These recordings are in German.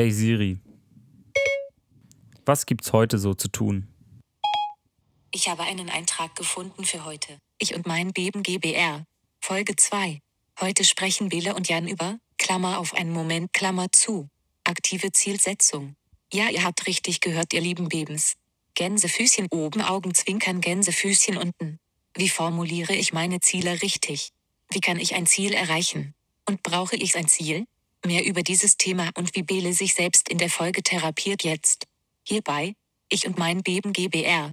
Hey Siri, was gibt's heute so zu tun? Ich habe einen Eintrag gefunden für heute. Ich und mein Beben GBR. Folge 2. Heute sprechen Bele und Jan über, Klammer auf einen Moment, Klammer zu. Aktive Zielsetzung. Ja, ihr habt richtig gehört, ihr lieben Bebens. Gänsefüßchen oben, Augenzwinkern, Gänsefüßchen unten. Wie formuliere ich meine Ziele richtig? Wie kann ich ein Ziel erreichen? Und brauche ich ein Ziel? Mehr über dieses Thema und wie Bele sich selbst in der Folge therapiert jetzt. Hierbei, ich und mein Beben GBR.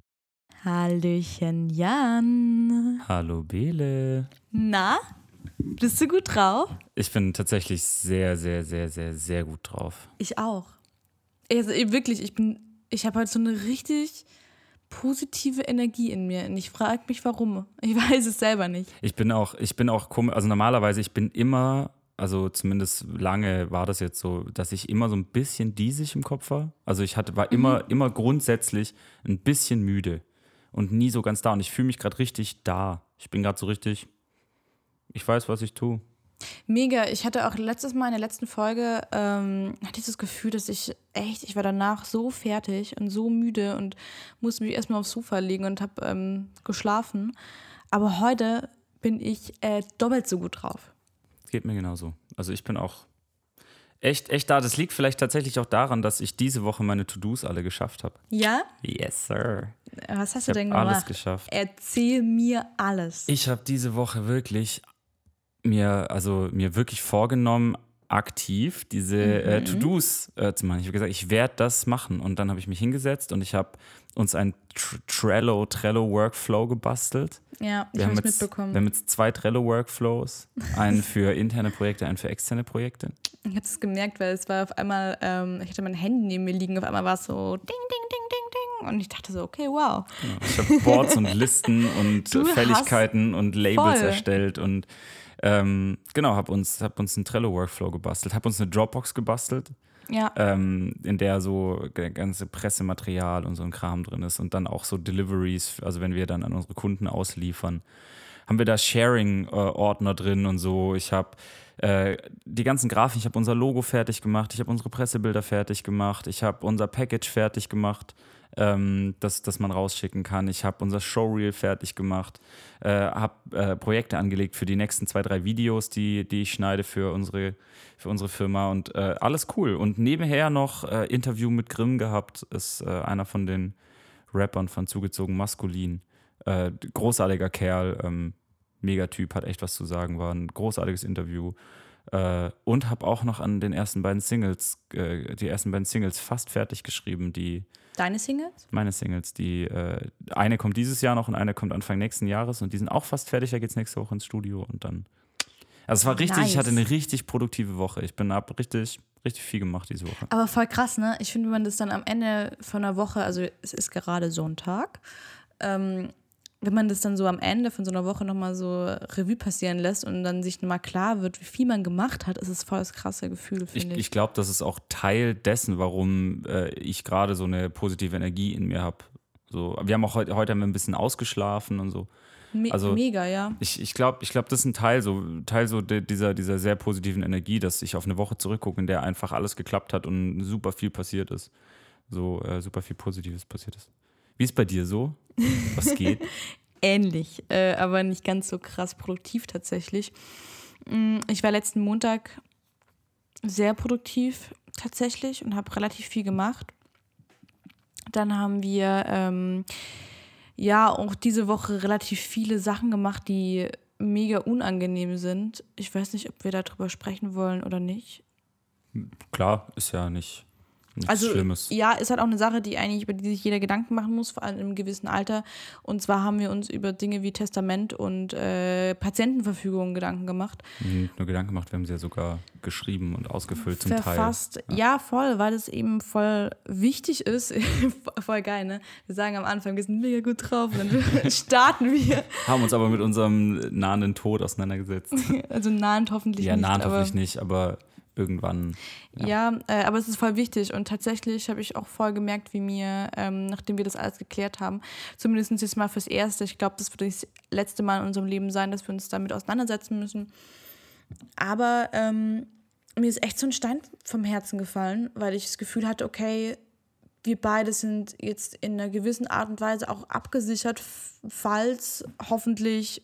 Hallöchen Jan. Hallo Bele. Na, bist du gut drauf? Ich bin tatsächlich sehr, sehr, sehr, sehr, sehr gut drauf. Ich auch. Also wirklich, ich bin, ich habe heute so eine richtig positive Energie in mir und ich frage mich warum. Ich weiß es selber nicht. Ich bin auch, ich bin auch komisch, also normalerweise, ich bin immer, also zumindest lange war das jetzt so, dass ich immer so ein bisschen diesig im Kopf war. Also ich hatte, war immer, immer grundsätzlich ein bisschen müde und nie so ganz da. Und ich fühle mich gerade richtig da. Ich bin gerade so richtig, ich weiß, was ich tue. Mega. Ich hatte auch letztes Mal in der letzten Folge, ähm, hatte ich das Gefühl, dass ich echt, ich war danach so fertig und so müde und musste mich erstmal aufs Sofa legen und habe ähm, geschlafen. Aber heute bin ich äh, doppelt so gut drauf. Geht mir genauso. Also ich bin auch echt, echt da. Das liegt vielleicht tatsächlich auch daran, dass ich diese Woche meine To-Dos alle geschafft habe. Ja? Yes, sir. Was hast Ich du denn gemacht? alles geschafft. Erzähl mir alles. Ich habe diese Woche wirklich mir, also mir wirklich vorgenommen, aktiv diese Mhm. äh, To-Dos äh, zu machen. Ich habe gesagt, ich werde das machen. Und dann habe ich mich hingesetzt und ich habe uns ein Tr Trello, Trello Workflow gebastelt. ja, ich habe es mitbekommen. wir haben jetzt zwei Trello Workflows. Einen für interne Projekte, einen für externe Projekte. Ich habe es gemerkt, weil es war auf einmal, ähm, ich hatte mein Handy neben mir liegen, auf einmal war es so ding, ding, ding, ding, ding. Und ich dachte so, okay, wow. Ich habe Boards und Listen und Du hast- Fälligkeiten und Labels Voll. erstellt und ähm, genau, habe uns, hab uns einen Trello-Workflow gebastelt, habe uns eine Dropbox gebastelt, Ja, ähm, in der so ganze Pressematerial und so ein Kram drin ist und dann auch so Deliveries, also wenn wir dann an unsere Kunden ausliefern, haben wir da Sharing-Ordner drin und so. Ich habe äh, die ganzen Grafiken, ich habe unser Logo fertig gemacht, ich habe unsere Pressebilder fertig gemacht, ich habe unser Package fertig gemacht, ähm, das, das man rausschicken kann. Ich habe unser Showreel fertig gemacht, äh, habe äh, Projekte angelegt für die nächsten zwei, drei Videos, die, die ich schneide für unsere, für unsere Firma und äh, alles cool. Und nebenher noch äh, Interview mit Grimm gehabt, ist äh, einer von den Rappern von Zugezogen Maskulin. Äh, großartiger Kerl, ähm, Megatyp, hat echt was zu sagen, war ein großartiges Interview. Äh, und habe auch noch an den ersten beiden Singles, äh, die ersten beiden Singles fast fertig geschrieben, die deine Singles? meine Singles, die äh, eine kommt dieses Jahr noch und eine kommt Anfang nächsten Jahres und die sind auch fast fertig, da geht's nächste Woche ins Studio und dann. Also es war richtig, ich Nice. hatte eine richtig produktive Woche. Ich bin ab richtig, richtig viel gemacht diese Woche. Aber voll krass, ne? Ich finde, wenn man das dann am Ende von einer Woche, also es ist gerade Sonntag, ähm, wenn man das dann so am Ende von so einer Woche nochmal so Revue passieren lässt und dann sich nochmal klar wird, wie viel man gemacht hat, ist es voll das krasse Gefühl, Ich, finde ich. ich glaube, das ist auch Teil dessen, warum äh, ich gerade so eine positive Energie in mir habe. So, wir haben auch heute, heute haben wir ein bisschen ausgeschlafen und so. Me also- mega, ja. Ich, ich glaube, ich glaub, das ist ein Teil so, Teil so dieser, dieser sehr positiven Energie, dass ich auf eine Woche zurückgucke, in der einfach alles geklappt hat und super viel passiert ist. So äh, super viel Positives passiert ist. Wie ist bei dir so? Was geht? Ähnlich, äh, aber nicht ganz so krass produktiv tatsächlich. Mm, Ich war letzten Montag sehr produktiv tatsächlich und habe relativ viel gemacht. Dann haben wir ähm, ja auch diese Woche relativ viele Sachen gemacht, die mega unangenehm sind. Ich weiß nicht, ob wir darüber sprechen wollen oder nicht. Klar, ist ja nicht nichts Also Schlimmes. ja, ist halt auch eine Sache, die eigentlich über die sich jeder Gedanken machen muss, vor allem einem gewissen Alter. Und zwar haben wir uns über Dinge wie Testament und äh, Patientenverfügung Gedanken gemacht. Nicht nur Gedanken gemacht, wir haben sie ja sogar geschrieben und ausgefüllt zum Verfasst. Teil. Ja. voll, weil es eben voll wichtig ist. voll geil, ne? Wir sagen am Anfang, wir sind mega gut drauf und dann starten wir. Haben uns aber mit unserem nahenden Tod auseinandergesetzt. Also nahend hoffentlich ja, nicht. nahend aber hoffentlich nicht, aber irgendwann. Ja, äh, aber es ist voll wichtig und tatsächlich habe ich auch voll gemerkt, wie mir, ähm, nachdem wir das alles geklärt haben, zumindest jetzt mal fürs Erste, ich glaube, das wird das letzte Mal in unserem Leben sein, dass wir uns damit auseinandersetzen müssen. Aber ähm, mir ist echt so ein Stein vom Herzen gefallen, weil ich das Gefühl hatte, okay, wir beide sind jetzt in einer gewissen Art und Weise auch abgesichert, falls hoffentlich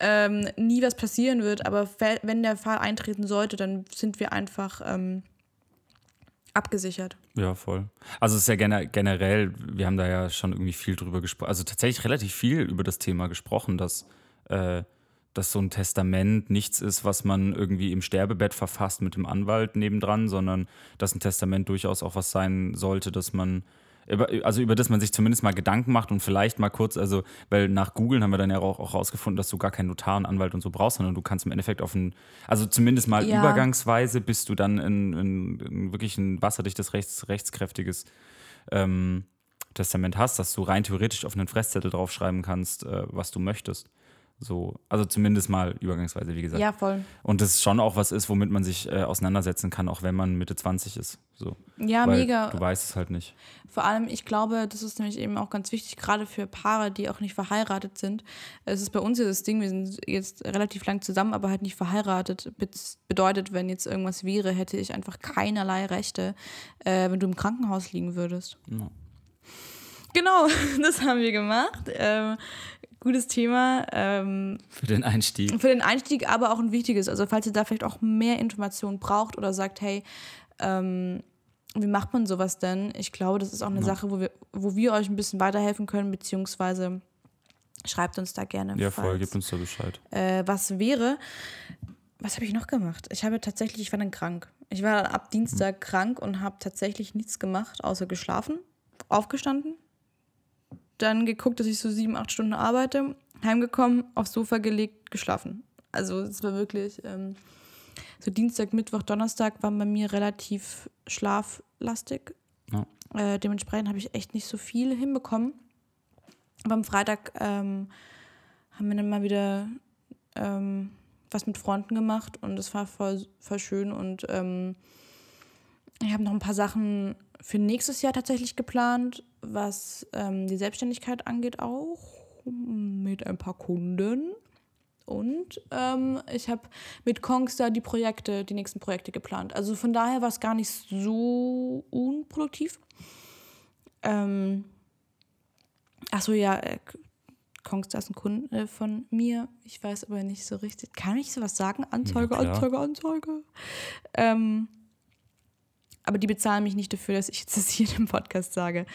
ähm, nie was passieren wird. Aber wenn der Fall eintreten sollte, dann sind wir einfach ähm, abgesichert. Ja, voll. Also es ist ja generell, wir haben da ja schon irgendwie viel drüber gesprochen, also tatsächlich relativ viel über das Thema gesprochen, dass, äh, dass so ein Testament nichts ist, was man irgendwie im Sterbebett verfasst mit dem Anwalt nebendran, sondern dass ein Testament durchaus auch was sein sollte, dass man also über das man sich zumindest mal Gedanken macht und vielleicht mal kurz, also, weil nach Googeln haben wir dann ja auch, auch rausgefunden, dass du gar keinen Notar und Anwalt und so brauchst, sondern du kannst im Endeffekt auf ein, also zumindest mal ja. übergangsweise, bis du dann in, in, in wirklich ein wasserdichtes, rechts, rechtskräftiges ähm, Testament hast, dass du rein theoretisch auf einen Fresszettel draufschreiben kannst, äh, was du möchtest. So, also zumindest mal übergangsweise, wie gesagt. Ja, voll. Und das schon auch was ist, womit man sich äh, auseinandersetzen kann, auch wenn man Mitte 20 ist. So. Ja, Weil mega. Du weißt es halt nicht. Vor allem, ich glaube, das ist nämlich eben auch ganz wichtig, gerade für Paare, die auch nicht verheiratet sind. Es ist bei uns ja das Ding, wir sind jetzt relativ lang zusammen, aber halt nicht verheiratet. Bedeutet, wenn jetzt irgendwas wäre, hätte ich einfach keinerlei Rechte, äh, wenn du im Krankenhaus liegen würdest. Ja. Genau, das haben wir gemacht. Ähm, gutes Thema. Ähm, für den Einstieg. Für den Einstieg, aber auch ein wichtiges. Also falls ihr da vielleicht auch mehr Informationen braucht oder sagt, hey, ähm, wie macht man sowas denn? Ich glaube, das ist auch eine ja. Sache, wo wir, wo wir euch ein bisschen weiterhelfen können, beziehungsweise schreibt uns da gerne. Ja, voll, gebt uns da Bescheid. Äh, was wäre, was habe ich noch gemacht? Ich habe tatsächlich, ich war dann krank. Ich war dann ab Dienstag mhm. krank und habe tatsächlich nichts gemacht, außer geschlafen, aufgestanden, dann geguckt, dass ich so sieben, acht Stunden arbeite, heimgekommen, aufs Sofa gelegt, geschlafen. Also es war wirklich ähm, so Dienstag, Mittwoch, Donnerstag waren bei mir relativ schlaflastig. Ja. Äh, dementsprechend habe ich echt nicht so viel hinbekommen. Aber am Freitag ähm, haben wir dann mal wieder ähm, was mit Freunden gemacht und das war voll, voll schön. Und ähm, ich habe noch ein paar Sachen für nächstes Jahr tatsächlich geplant, was ähm, die Selbstständigkeit angeht, auch mit ein paar Kunden. Und ähm, ich habe mit Kongstar die Projekte, die nächsten Projekte geplant. Also von daher war es gar nicht so unproduktiv. Ähm, Achso, ja, äh, Kongstar ist ein Kunde von mir. Ich weiß aber nicht so richtig. Kann ich sowas sagen? Anzeige, ja, Anzeige, Anzeige. Ähm, aber die bezahlen mich nicht dafür, dass ich jetzt das hier im Podcast sage.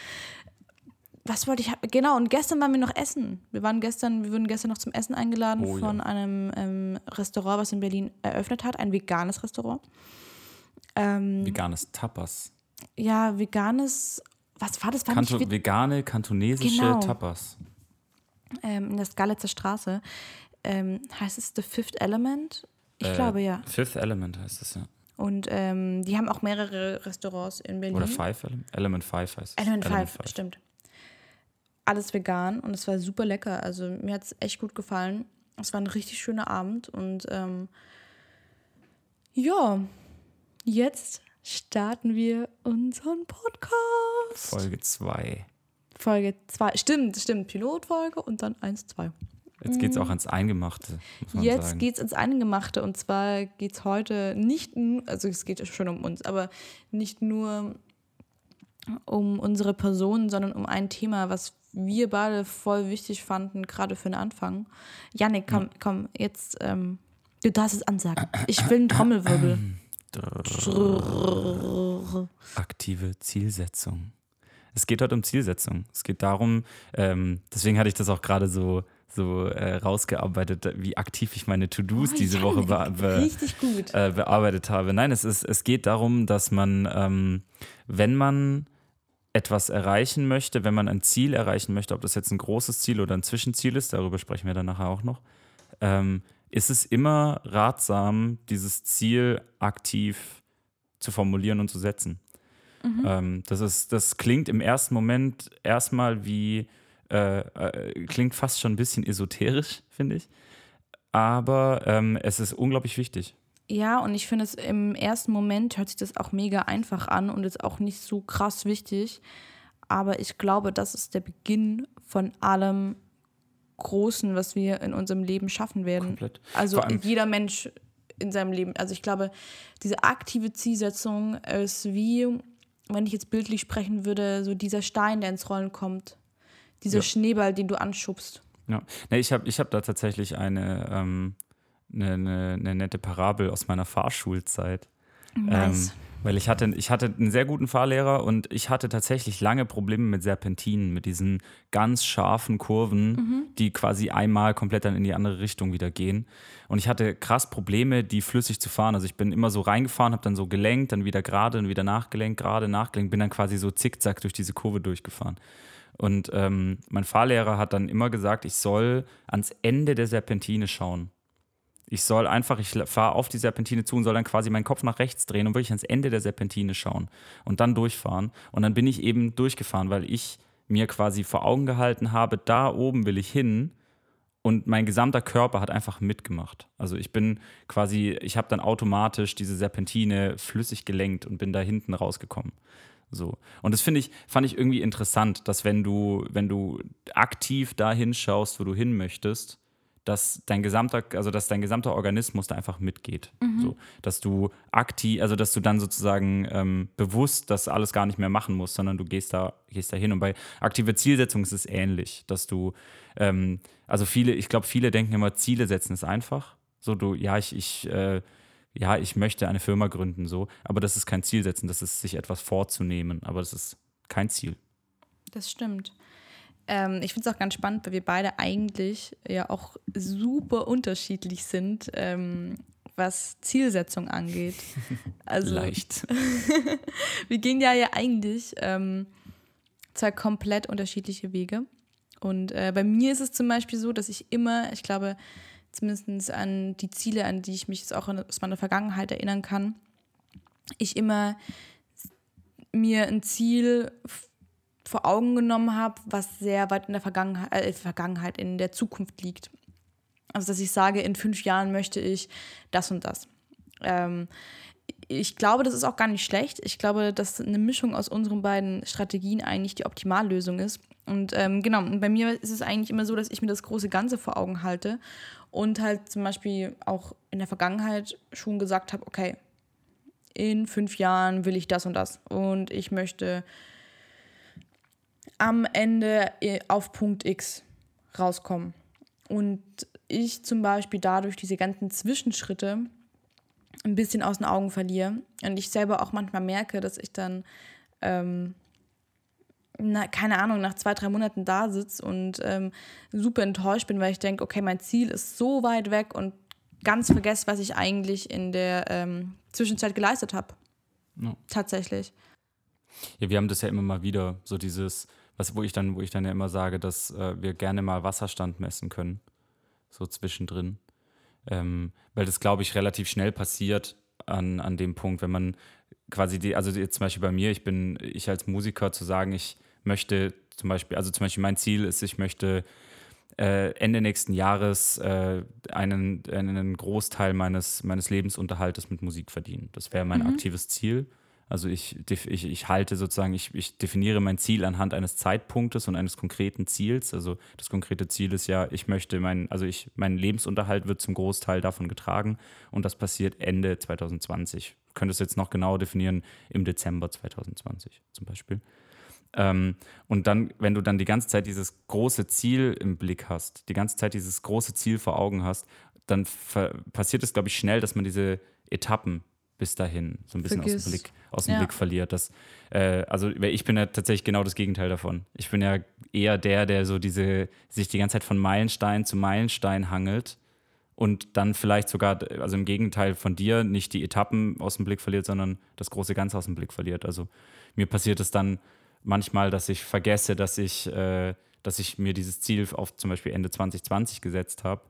Was wollte ich? Genau, und gestern waren wir noch essen. Wir waren gestern, wir wurden gestern noch zum Essen eingeladen oh, von ja. einem ähm, Restaurant, was in Berlin eröffnet hat, ein veganes Restaurant. Ähm, veganes Tapas. Ja, veganes, was war das? War Kanto, nicht, vegane, kantonesische genau. Tapas. Ähm, in der Skalitzer Straße. Ähm, heißt es The Fifth Element? Ich äh, glaube ja. Fifth Element heißt es ja. Und ähm, die haben auch mehrere Restaurants in Berlin. Oder Five Element Five heißt es. Element, Element Five, Five, stimmt. Alles vegan und es war super lecker. Also mir hat es echt gut gefallen. Es war ein richtig schöner Abend und ähm, ja, jetzt starten wir unseren Podcast. Folge 2. Folge 2. Stimmt, stimmt. Pilotfolge und dann 1, 2. Jetzt geht es auch mhm. ans Eingemachte. Jetzt geht es ins Eingemachte. Und zwar geht es heute nicht, also es geht schon um uns, aber nicht nur um unsere Person, sondern um ein Thema, was wir beide voll wichtig fanden, gerade für den Anfang. Janik, komm, komm, jetzt, ähm, du darfst es ansagen. Ich will einen Trommelwirbel. Aktive Zielsetzung. Es geht heute um Zielsetzung. Es geht darum, ähm, deswegen hatte ich das auch gerade so so äh, rausgearbeitet, wie aktiv ich meine To-Dos oh, diese Woche be be äh, bearbeitet habe. Nein, es, ist, es geht darum, dass man, ähm, wenn man etwas erreichen möchte, wenn man ein Ziel erreichen möchte, ob das jetzt ein großes Ziel oder ein Zwischenziel ist, darüber sprechen wir dann nachher auch noch, ähm, ist es immer ratsam, dieses Ziel aktiv zu formulieren und zu setzen. Mhm. Ähm, das, ist, das klingt im ersten Moment erstmal wie äh, äh, klingt fast schon ein bisschen esoterisch, finde ich. Aber ähm, es ist unglaublich wichtig. Ja, und ich finde es im ersten Moment hört sich das auch mega einfach an und ist auch nicht so krass wichtig. Aber ich glaube, das ist der Beginn von allem Großen, was wir in unserem Leben schaffen werden. Komplett. Also jeder Mensch in seinem Leben. Also ich glaube, diese aktive Zielsetzung ist wie, wenn ich jetzt bildlich sprechen würde, so dieser Stein, der ins Rollen kommt. Dieser Ja. Schneeball, den du anschubst. Ja. Nee, ich habe ich hab da tatsächlich eine, ähm, eine, eine, eine nette Parabel aus meiner Fahrschulzeit. Nice. Ähm, weil ich hatte, ich hatte einen sehr guten Fahrlehrer und ich hatte tatsächlich lange Probleme mit Serpentinen, mit diesen ganz scharfen Kurven, die quasi einmal komplett dann in die andere Richtung wieder gehen. Und ich hatte krass Probleme, die flüssig zu fahren. Also ich bin immer so reingefahren, habe dann so gelenkt, dann wieder gerade und wieder nachgelenkt, gerade nachgelenkt, bin dann quasi so zickzack durch diese Kurve durchgefahren. Und ähm, mein Fahrlehrer hat dann immer gesagt, ich soll ans Ende der Serpentine schauen. Ich soll einfach, ich fahre auf die Serpentine zu und soll dann quasi meinen Kopf nach rechts drehen und wirklich ans Ende der Serpentine schauen und dann durchfahren. Und dann bin ich eben durchgefahren, weil ich mir quasi vor Augen gehalten habe, da oben will ich hin und mein gesamter Körper hat einfach mitgemacht. Also ich bin quasi, ich habe dann automatisch diese Serpentine flüssig gelenkt und bin da hinten rausgekommen. So. Und das finde ich, fand ich irgendwie interessant, dass wenn du, wenn du aktiv da hinschaust, wo du hin möchtest, dass dein gesamter, also dass dein gesamter Organismus da einfach mitgeht. So, dass du aktiv, also dass du dann sozusagen ähm, bewusst das alles gar nicht mehr machen musst, sondern du gehst da, gehst da hin. Und bei aktive Zielsetzung ist es ähnlich, dass du, ähm, also viele, ich glaube, viele denken immer, Ziele setzen ist einfach. So, du, ja, ich, ich, äh, ja, ich möchte eine Firma gründen, so, aber das ist kein Ziel setzen, das ist sich etwas vorzunehmen, aber das ist kein Ziel. Das stimmt. Ähm, ich finde es auch ganz spannend, weil wir beide eigentlich ja auch super unterschiedlich sind, ähm, was Zielsetzung angeht. Also Leicht. wir gehen ja ja eigentlich ähm, zwei komplett unterschiedliche Wege. Und äh, bei mir ist es zum Beispiel so, dass ich immer, ich glaube, zumindest an die Ziele, an die ich mich jetzt auch aus meiner Vergangenheit erinnern kann, ich immer mir ein Ziel vor Augen genommen habe, was sehr weit in der Vergangenheit, äh, Vergangenheit, in der Zukunft liegt. Also, dass ich sage, in fünf Jahren möchte ich das und das. Ähm, ich glaube, das ist auch gar nicht schlecht. Ich glaube, dass eine Mischung aus unseren beiden Strategien eigentlich die Optimallösung ist. Und ähm, genau, bei mir ist es eigentlich immer so, dass ich mir das große Ganze vor Augen halte und halt zum Beispiel auch in der Vergangenheit schon gesagt habe, okay, in fünf Jahren will ich das und das. Und ich möchte am Ende äh, auf Punkt X rauskommen. Und ich zum Beispiel dadurch diese ganzen Zwischenschritte ein bisschen aus den Augen verliere. Und ich selber auch manchmal merke, dass ich dann, ähm, na, keine Ahnung, nach zwei, drei Monaten da sitze und ähm, super enttäuscht bin, weil ich denke, okay, mein Ziel ist so weit weg und ganz vergesse, was ich eigentlich in der ähm, Zwischenzeit geleistet habe. Ja. Tatsächlich. Ja, wir haben das ja immer mal wieder, so dieses, was, wo ich dann, wo ich dann ja immer sage, dass äh, wir gerne mal Wasserstand messen können. So zwischendrin. Ähm, weil das, glaube ich, relativ schnell passiert an, an dem Punkt, wenn man quasi die, also jetzt zum Beispiel bei mir, ich bin, ich als Musiker zu sagen, ich möchte zum Beispiel, also zum Beispiel mein Ziel ist, ich möchte äh, Ende nächsten Jahres äh, einen, einen Großteil meines, meines Lebensunterhaltes mit Musik verdienen. Das wäre mein aktives Ziel. Also ich, ich, ich halte sozusagen, ich, ich definiere mein Ziel anhand eines Zeitpunktes und eines konkreten Ziels. Also das konkrete Ziel ist ja, ich möchte mein, also ich, mein Lebensunterhalt wird zum Großteil davon getragen und das passiert Ende 2020. Ich könnte es jetzt noch genauer definieren, im Dezember 2020 zum Beispiel. Ähm, und dann, wenn du dann die ganze Zeit dieses große Ziel im Blick hast, die ganze Zeit dieses große Ziel vor Augen hast, dann passiert es, glaube ich, schnell, dass man diese Etappen bis dahin so ein bisschen aus Vergiss. dem Blick, aus dem Ja. Blick verliert. Das, äh, also ich bin ja tatsächlich genau das Gegenteil davon. Ich bin ja eher der, der so diese, sich die ganze Zeit von Meilenstein zu Meilenstein hangelt und dann vielleicht sogar, also im Gegenteil von dir, nicht die Etappen aus dem Blick verliert, sondern das große Ganze aus dem Blick verliert. Also mir passiert es dann manchmal, dass ich vergesse, dass ich, äh, dass ich mir dieses Ziel auf zum Beispiel Ende 2020 gesetzt habe,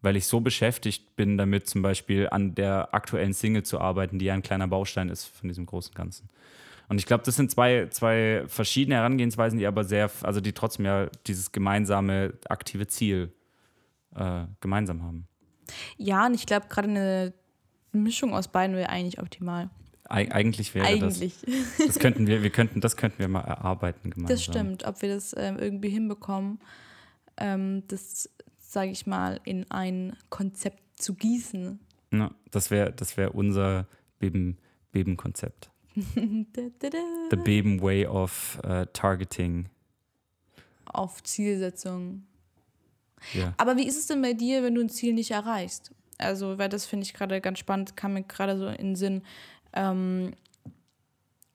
weil ich so beschäftigt bin damit, zum Beispiel an der aktuellen Single zu arbeiten, die ja ein kleiner Baustein ist von diesem großen Ganzen. Und ich glaube, das sind zwei, zwei verschiedene Herangehensweisen, die aber sehr, also die trotzdem ja dieses gemeinsame aktive Ziel äh, gemeinsam haben. Ja, und ich glaube, gerade eine Mischung aus beiden wäre eigentlich optimal. Eig eigentlich wäre eigentlich. das. Das könnten wir, wir könnten, das könnten wir mal erarbeiten gemeinsam. Das stimmt, ob wir das ähm, irgendwie hinbekommen, ähm, das, sage ich mal, in ein Konzept zu gießen, Ja, das wäre das wär unser Beben, Beben-Konzept. The Beben Way of uh, Targeting. Auf Zielsetzung. Ja. Aber wie ist es denn bei dir, wenn du ein Ziel nicht erreichst? Also, weil das finde ich gerade ganz spannend, kam mir gerade so in den Sinn. Ähm,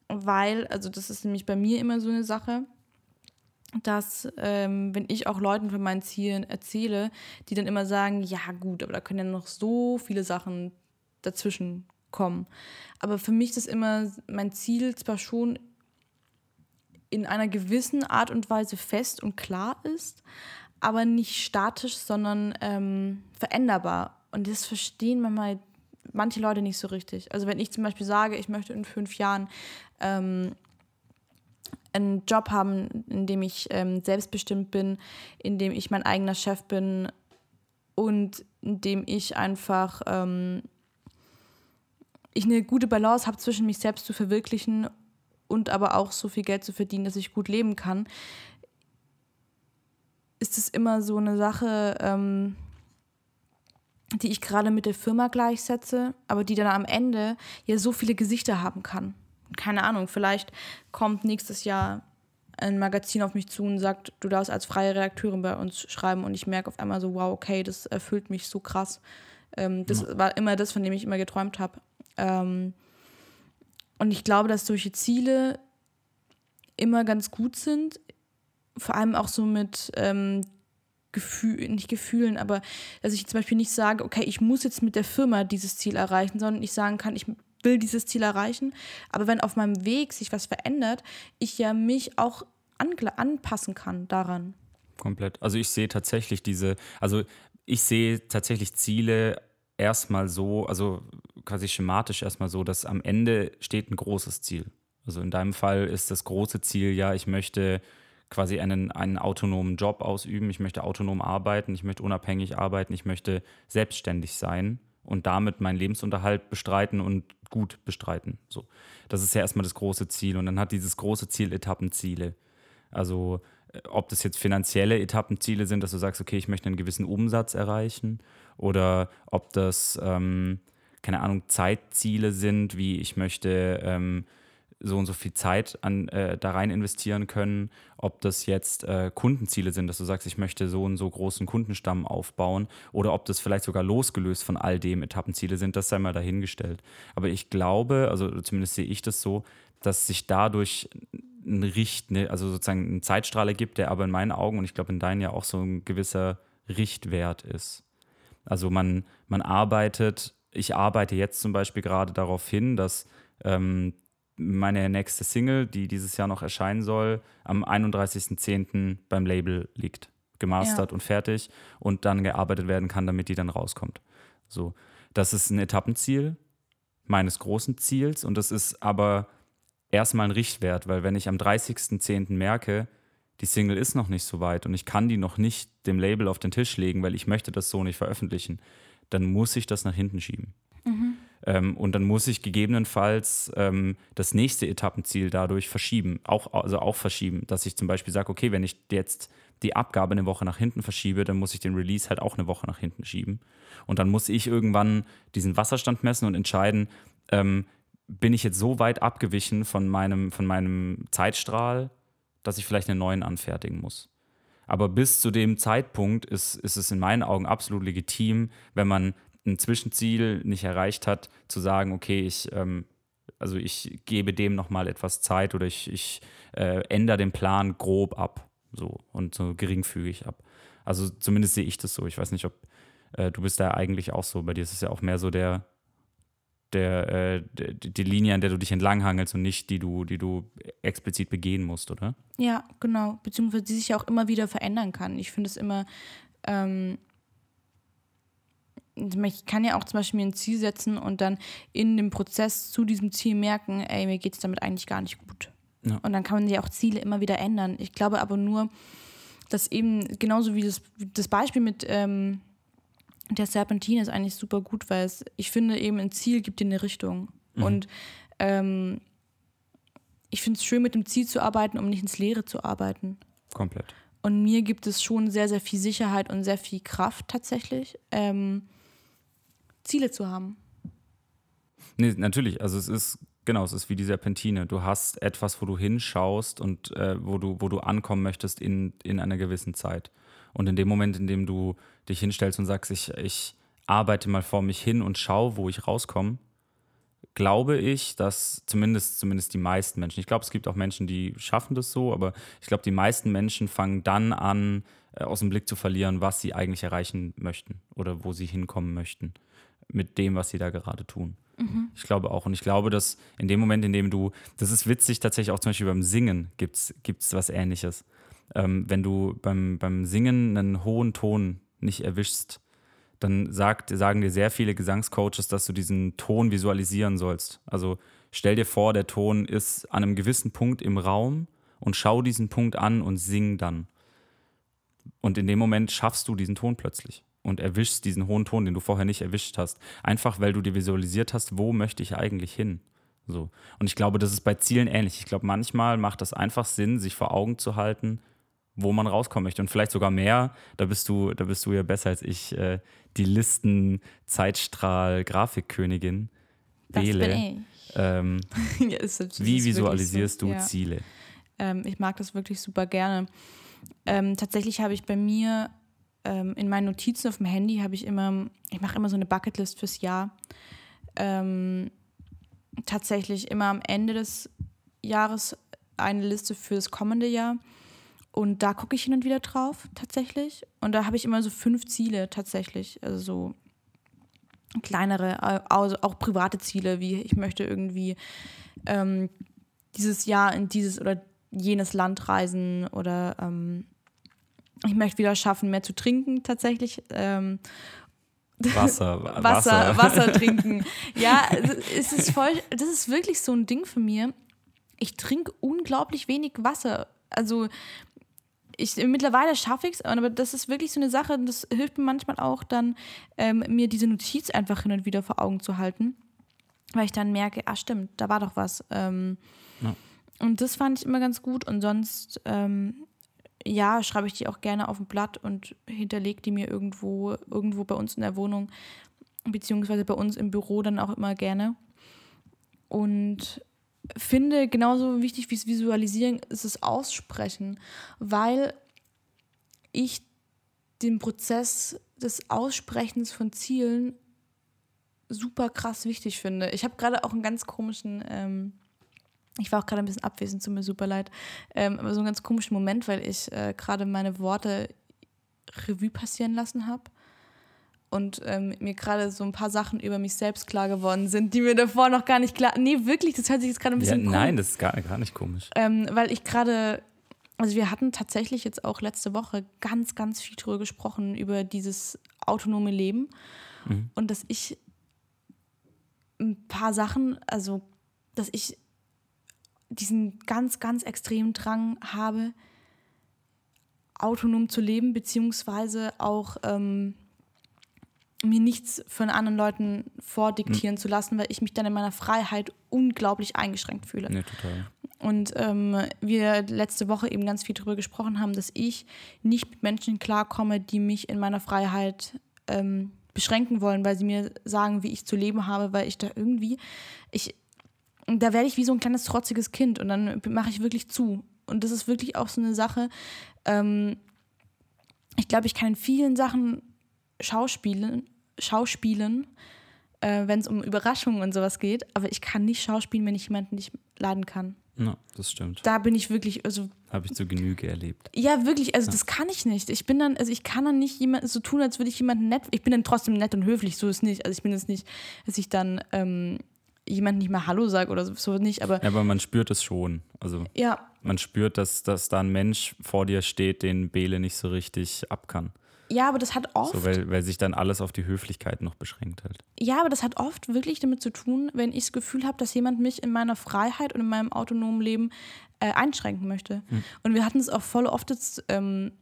weil, also das ist nämlich bei mir immer so eine Sache, dass ähm, wenn ich auch Leuten von meinen Zielen erzähle, die dann immer sagen, ja gut, aber da können ja noch so viele Sachen dazwischen kommen. Aber für mich ist immer mein Ziel zwar schon in einer gewissen Art und Weise fest und klar ist, aber nicht statisch, sondern ähm, veränderbar. Und das verstehen manchmal manche Leute nicht so richtig. Also wenn ich zum Beispiel sage, ich möchte in fünf Jahren ähm, einen Job haben, in dem ich ähm, selbstbestimmt bin, in dem ich mein eigener Chef bin und in dem ich einfach ähm, ich eine gute Balance habe zwischen mich selbst zu verwirklichen und aber auch so viel Geld zu verdienen, dass ich gut leben kann, ist es immer so eine Sache, ähm, die ich gerade mit der Firma gleichsetze, aber die dann am Ende ja so viele Gesichter haben kann. Keine Ahnung, vielleicht kommt nächstes Jahr ein Magazin auf mich zu und sagt, du darfst als freie Redakteurin bei uns schreiben und ich merke auf einmal so, wow, okay, das erfüllt mich so krass. Ähm, das ja. war immer das, von dem ich immer geträumt habe. Ähm, und ich glaube, dass solche Ziele immer ganz gut sind, vor allem auch so mit ähm, Gefühl, nicht Gefühlen, aber dass ich zum Beispiel nicht sage, okay, ich muss jetzt mit der Firma dieses Ziel erreichen, sondern ich sagen kann, ich will dieses Ziel erreichen. Aber wenn auf meinem Weg sich was verändert, ich ja mich auch anpassen kann daran. Komplett. Also ich sehe tatsächlich diese, also ich sehe tatsächlich Ziele erstmal so, also quasi schematisch erstmal so, dass am Ende steht ein großes Ziel. Also in deinem Fall ist das große Ziel ja, ich möchte quasi einen, einen autonomen Job ausüben, ich möchte autonom arbeiten, ich möchte unabhängig arbeiten, ich möchte selbstständig sein und damit meinen Lebensunterhalt bestreiten und gut bestreiten. So. Das ist ja erstmal das große Ziel. Und dann hat dieses große Ziel Etappenziele. Also äh, ob das jetzt finanzielle Etappenziele sind, dass du sagst, okay, ich möchte einen gewissen Umsatz erreichen, oder ob das, ähm, keine Ahnung, Zeitziele sind, wie ich möchte ähm, so und so viel Zeit an, äh, da rein investieren können, ob das jetzt äh, Kundenziele sind, dass du sagst, ich möchte so und so großen Kundenstamm aufbauen oder ob das vielleicht sogar losgelöst von all dem Etappenziele sind, das sei mal dahingestellt. Aber ich glaube, also zumindest sehe ich das so, dass sich dadurch ein Richt, ne, also sozusagen ein Zeitstrahl gibt, der aber in meinen Augen und ich glaube in deinen ja auch so ein gewisser Richtwert ist. Also man, man arbeitet, ich arbeite jetzt zum Beispiel gerade darauf hin, dass ähm, meine nächste Single, die dieses Jahr noch erscheinen soll, am 31.10. beim Label liegt. Gemastert ja. und fertig und dann gearbeitet werden kann, damit die dann rauskommt. So, das ist ein Etappenziel meines großen Ziels und das ist aber erstmal ein Richtwert, weil wenn ich am 30.10. merke, die Single ist noch nicht so weit und ich kann die noch nicht dem Label auf den Tisch legen, weil ich möchte das so nicht veröffentlichen, dann muss ich das nach hinten schieben. Mhm. Ähm, und dann muss ich gegebenenfalls ähm, das nächste Etappenziel dadurch verschieben, auch, also auch verschieben, dass ich zum Beispiel sage, okay, wenn ich jetzt die Abgabe eine Woche nach hinten verschiebe, dann muss ich den Release halt auch eine Woche nach hinten schieben. Und dann muss ich irgendwann diesen Wasserstand messen und entscheiden, ähm, bin ich jetzt so weit abgewichen von meinem, von meinem Zeitstrahl, dass ich vielleicht einen neuen anfertigen muss. Aber bis zu dem Zeitpunkt ist, ist es in meinen Augen absolut legitim, wenn man ein Zwischenziel nicht erreicht hat, zu sagen, okay, ich, ähm, also ich gebe dem nochmal etwas Zeit oder ich, ich äh, ändere den Plan grob ab so und so geringfügig ab. Also zumindest sehe ich das so. Ich weiß nicht, ob äh, du bist da eigentlich auch so. Bei dir ist es ja auch mehr so der, der, äh, die Linie, an der du dich entlanghangelst und nicht die du, die du explizit begehen musst, oder? Ja, genau. Beziehungsweise die sich ja auch immer wieder verändern kann. Ich finde es immer, ähm, ich kann ja auch zum Beispiel mir ein Ziel setzen und dann in dem Prozess zu diesem Ziel merken, ey, mir geht es damit eigentlich gar nicht gut. Ja. Und dann kann man ja auch Ziele immer wieder ändern. Ich glaube aber nur, dass eben genauso wie das, das Beispiel mit ähm, der Serpentine ist eigentlich super gut, weil es, ich finde eben ein Ziel gibt dir eine Richtung. Mhm. Und ähm, ich finde es schön, mit dem Ziel zu arbeiten, um nicht ins Leere zu arbeiten. Komplett. Und mir gibt es schon sehr, sehr viel Sicherheit und sehr viel Kraft tatsächlich. Ähm, Ziele zu haben. Nee, natürlich. Also es ist, genau, es ist wie die Serpentine. Du hast etwas, wo du hinschaust und äh, wo, du, wo du ankommen möchtest in, in einer gewissen Zeit. Und in dem Moment, in dem du dich hinstellst und sagst, ich, ich arbeite mal vor mich hin und schaue, wo ich rauskomme, glaube ich, dass zumindest, zumindest die meisten Menschen, ich glaube, es gibt auch Menschen, die schaffen das so, aber ich glaube, die meisten Menschen fangen dann an, äh, aus dem Blick zu verlieren, was sie eigentlich erreichen möchten oder wo sie hinkommen möchten mit dem, was sie da gerade tun. Mhm. Ich glaube auch. Und ich glaube, dass in dem Moment, in dem du, das ist witzig, tatsächlich auch zum Beispiel beim Singen gibt es was ähnliches. Ähm, wenn du beim, beim Singen einen hohen Ton nicht erwischst, dann sagt, sagen dir sehr viele Gesangscoaches, dass du diesen Ton visualisieren sollst. Also stell dir vor, der Ton ist an einem gewissen Punkt im Raum und schau diesen Punkt an und sing dann. Und in dem Moment schaffst du diesen Ton plötzlich und erwischst diesen hohen Ton, den du vorher nicht erwischt hast. Einfach weil du dir visualisiert hast, wo möchte ich eigentlich hin. So. Und ich glaube, das ist bei Zielen ähnlich. Ich glaube, manchmal macht das einfach Sinn, sich vor Augen zu halten, wo man rauskommen möchte. Und vielleicht sogar mehr, da bist du, da bist du ja besser als ich, äh, die Listen Zeitstrahl Grafikkönigin. Bele. Ähm, ja, ist, ist wie visualisierst so. du ja. Ziele? Ähm, ich mag das wirklich super gerne. Ähm, tatsächlich habe ich bei mir ähm, in meinen Notizen auf dem Handy habe ich immer, ich mache immer so eine Bucketlist fürs Jahr. Ähm, tatsächlich immer am Ende des Jahres eine Liste für das kommende Jahr. Und da gucke ich hin und wieder drauf, tatsächlich. Und da habe ich immer so fünf Ziele, tatsächlich. Also so kleinere, also auch private Ziele, wie ich möchte irgendwie ähm, dieses Jahr in dieses oder jenes Land reisen oder ähm, ich möchte wieder schaffen, mehr zu trinken, tatsächlich. Ähm, Wasser, Wasser, Wasser, Wasser trinken. Ja, es ist voll, das ist wirklich so ein Ding für mir. Ich trinke unglaublich wenig Wasser. Also ich, mittlerweile schaffe ich es, aber das ist wirklich so eine Sache, das hilft mir manchmal auch dann, ähm, mir diese Notiz einfach hin und wieder vor Augen zu halten, weil ich dann merke, ah stimmt, da war doch was. Ähm, ja. Und das fand ich immer ganz gut und sonst, ähm, ja, schreibe ich die auch gerne auf ein Blatt und hinterlege die mir irgendwo, irgendwo bei uns in der Wohnung, beziehungsweise bei uns im Büro dann auch immer gerne. Und finde, genauso wichtig wie es Visualisieren ist es Aussprechen, weil ich den Prozess des Aussprechens von Zielen super krass wichtig finde. Ich habe gerade auch einen ganz komischen, ähm, ich war auch gerade ein bisschen abwesend, tut mir super leid, ähm, aber so einen ganz komischen Moment, weil ich äh, gerade meine Worte Revue passieren lassen habe und ähm, mir gerade so ein paar Sachen über mich selbst klar geworden sind, die mir davor noch gar nicht klar. Nee, wirklich, das hört sich jetzt gerade ein bisschen ja, Nein, das ist gar, gar nicht komisch. Ähm, weil ich gerade, also wir hatten tatsächlich jetzt auch letzte Woche ganz, ganz viel drüber gesprochen, über dieses autonome Leben. Mhm. Und dass ich ein paar Sachen, also dass ich diesen ganz, ganz extremen Drang habe, autonom zu leben, beziehungsweise auch ähm, mir nichts von anderen Leuten vordiktieren mhm. zu lassen, weil ich mich dann in meiner Freiheit unglaublich eingeschränkt fühle. Ja, total. Und ähm, wir letzte Woche eben ganz viel darüber gesprochen haben, dass ich nicht mit Menschen klarkomme, die mich in meiner Freiheit ähm, beschränken wollen, weil sie mir sagen, wie ich zu leben habe, weil ich da irgendwie, ich, da werde ich wie so ein kleines trotziges Kind und dann mache ich wirklich zu. Und das ist wirklich auch so eine Sache. Ähm, ich glaube, ich kann in vielen Sachen schauspielen, schauspielen, äh, wenn es um Überraschungen und sowas geht, aber ich kann nicht schauspielen, wenn ich jemanden nicht leiden kann. Ja, das stimmt. Da bin ich wirklich, also. Habe ich zur Genüge erlebt. Ja, wirklich, also ja. das kann ich nicht. Ich bin dann, also ich kann dann nicht jemanden so tun, als würde ich jemanden nett. Ich bin dann trotzdem nett und höflich, so ist nicht. Also ich bin jetzt nicht, dass ich dann ähm, jemanden nicht mal Hallo sage oder so nicht, aber. Ja, aber man spürt es schon. Also ja. man spürt, dass, dass da ein Mensch vor dir steht, den Bele nicht so richtig ab kann. Ja, aber das hat oft. So, weil, weil sich dann alles auf die Höflichkeit noch beschränkt halt. Ja, aber das hat oft wirklich damit zu tun, wenn ich das Gefühl habe, dass jemand mich in meiner Freiheit und in meinem autonomen Leben äh, einschränken möchte. Hm. Und wir hatten es auch voll oft jetzt. Ähm,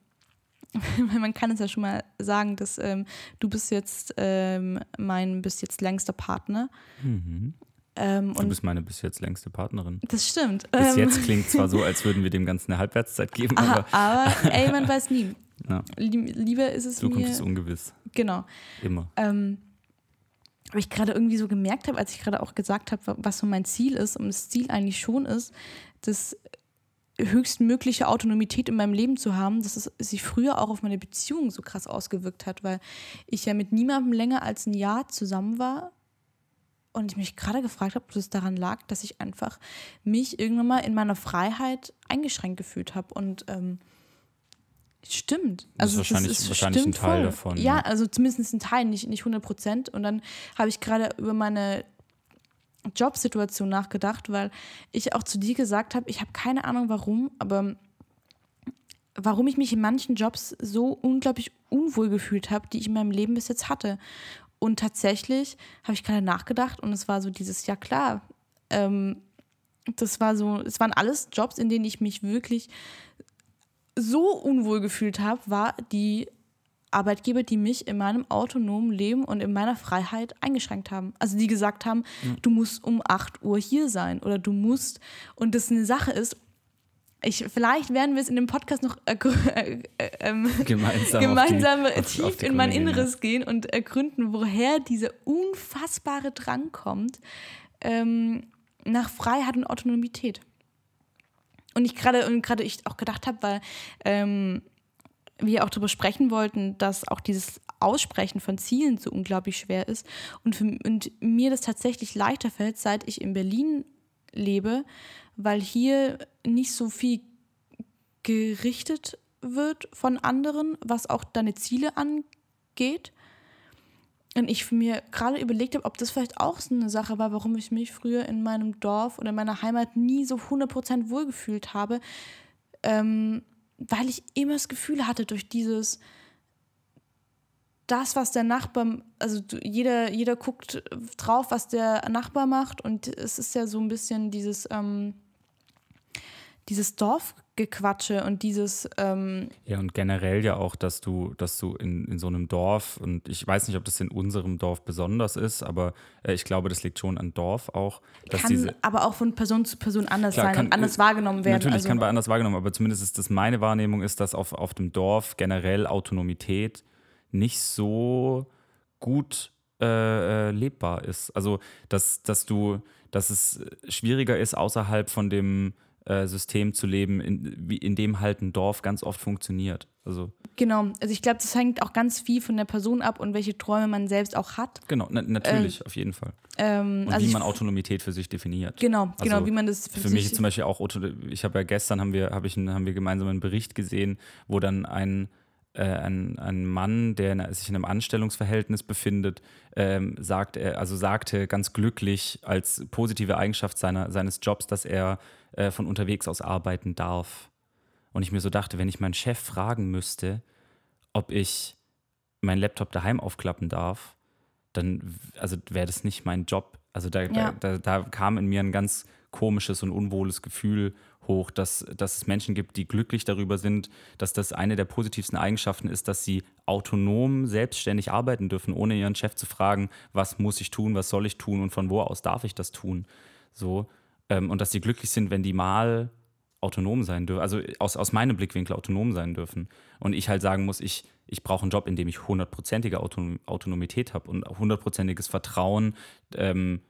man kann es ja schon mal sagen, dass ähm, du bist jetzt ähm, mein bis jetzt längster Partner. Mhm. Ähm, du bist meine bis jetzt längste Partnerin. Das stimmt. Bis jetzt ähm, klingt zwar so, als würden wir dem Ganzen eine Halbwertszeit geben, aber. aber ey, man weiß nie. Ja. Lieber ist es Zukunft mir, ist ungewiss. Genau. Immer. Ähm, aber ich gerade irgendwie so gemerkt habe, als ich gerade auch gesagt habe, was so mein Ziel ist, und das Ziel eigentlich schon ist, das höchstmögliche Autonomität in meinem Leben zu haben, dass es sich früher auch auf meine Beziehung so krass ausgewirkt hat, weil ich ja mit niemandem länger als ein Jahr zusammen war und ich mich gerade gefragt habe, ob es daran lag, dass ich einfach mich irgendwann mal in meiner Freiheit eingeschränkt gefühlt habe und ähm, Stimmt. Also das ist wahrscheinlich, das ist, wahrscheinlich ein Teil voll. davon. Ja, ja, also zumindest ein Teil, nicht, nicht 100 Prozent. Und dann habe ich gerade über meine Jobsituation nachgedacht, weil ich auch zu dir gesagt habe, ich habe keine Ahnung warum, aber warum ich mich in manchen Jobs so unglaublich unwohl gefühlt habe, die ich in meinem Leben bis jetzt hatte. Und tatsächlich habe ich gerade nachgedacht und es war so dieses, ja klar, ähm, das war so, es waren alles Jobs, in denen ich mich wirklich so unwohl gefühlt habe, war die Arbeitgeber, die mich in meinem autonomen Leben und in meiner Freiheit eingeschränkt haben. Also die gesagt haben, ja. du musst um 8 Uhr hier sein oder du musst, und das eine Sache ist, ich, vielleicht werden wir es in dem Podcast noch äh, äh, ähm, gemeinsam, gemeinsam die, tief auf, auf in mein Inneres gehen und ergründen, woher dieser unfassbare Drang kommt ähm, nach Freiheit und Autonomität. Und ich gerade und gerade ich auch gedacht habe, weil ähm, wir auch darüber sprechen wollten, dass auch dieses Aussprechen von Zielen so unglaublich schwer ist und, für, und mir das tatsächlich leichter fällt, seit ich in Berlin lebe, weil hier nicht so viel gerichtet wird von anderen, was auch deine Ziele angeht. Und ich mir gerade überlegt habe, ob das vielleicht auch so eine Sache war, warum ich mich früher in meinem Dorf oder in meiner Heimat nie so 100% wohlgefühlt habe, ähm, weil ich immer das Gefühl hatte, durch dieses, das, was der Nachbar, also jeder, jeder guckt drauf, was der Nachbar macht und es ist ja so ein bisschen dieses, ähm, dieses Dorfgequatsche und dieses. Ähm ja, und generell ja auch, dass du, dass du in, in so einem Dorf, und ich weiß nicht, ob das in unserem Dorf besonders ist, aber äh, ich glaube, das liegt schon an Dorf auch. Kann diese, aber auch von Person zu Person anders klar, sein kann, und anders wahrgenommen werden. Natürlich also, kann bei anders wahrgenommen, aber zumindest ist das meine Wahrnehmung, ist, dass auf, auf dem Dorf generell Autonomität nicht so gut äh, äh lebbar ist. Also, dass, dass du, dass es schwieriger ist, außerhalb von dem äh, System zu leben, in, wie, in dem halt ein Dorf ganz oft funktioniert. Also genau, also ich glaube, das hängt auch ganz viel von der Person ab und welche Träume man selbst auch hat. Genau, na, natürlich, äh, auf jeden Fall. Ähm, und also wie man Autonomität für sich definiert. Genau, also genau, wie man das für, für mich zum Beispiel auch, ich habe ja gestern haben wir, hab ich, haben wir gemeinsam einen Bericht gesehen, wo dann ein äh, ein, ein Mann, der sich in einem Anstellungsverhältnis befindet, ähm, sagt er, also sagte ganz glücklich als positive Eigenschaft seiner, seines Jobs, dass er äh, von unterwegs aus arbeiten darf. Und ich mir so dachte, wenn ich meinen Chef fragen müsste, ob ich meinen Laptop daheim aufklappen darf, dann also wäre das nicht mein Job. Also da, ja. da, da, da, kam in mir ein ganz komisches und unwohles Gefühl hoch, dass, dass es Menschen gibt, die glücklich darüber sind, dass das eine der positivsten Eigenschaften ist, dass sie autonom, selbstständig arbeiten dürfen, ohne ihren Chef zu fragen, was muss ich tun, was soll ich tun und von wo aus darf ich das tun. So. Ähm, und dass sie glücklich sind, wenn die mal autonom sein dürfen, also aus, aus meinem Blickwinkel autonom sein dürfen. Und ich halt sagen muss, ich, ich brauche einen Job, in dem ich hundertprozentige Autonom Autonomität habe und hundertprozentiges Vertrauen, ähm,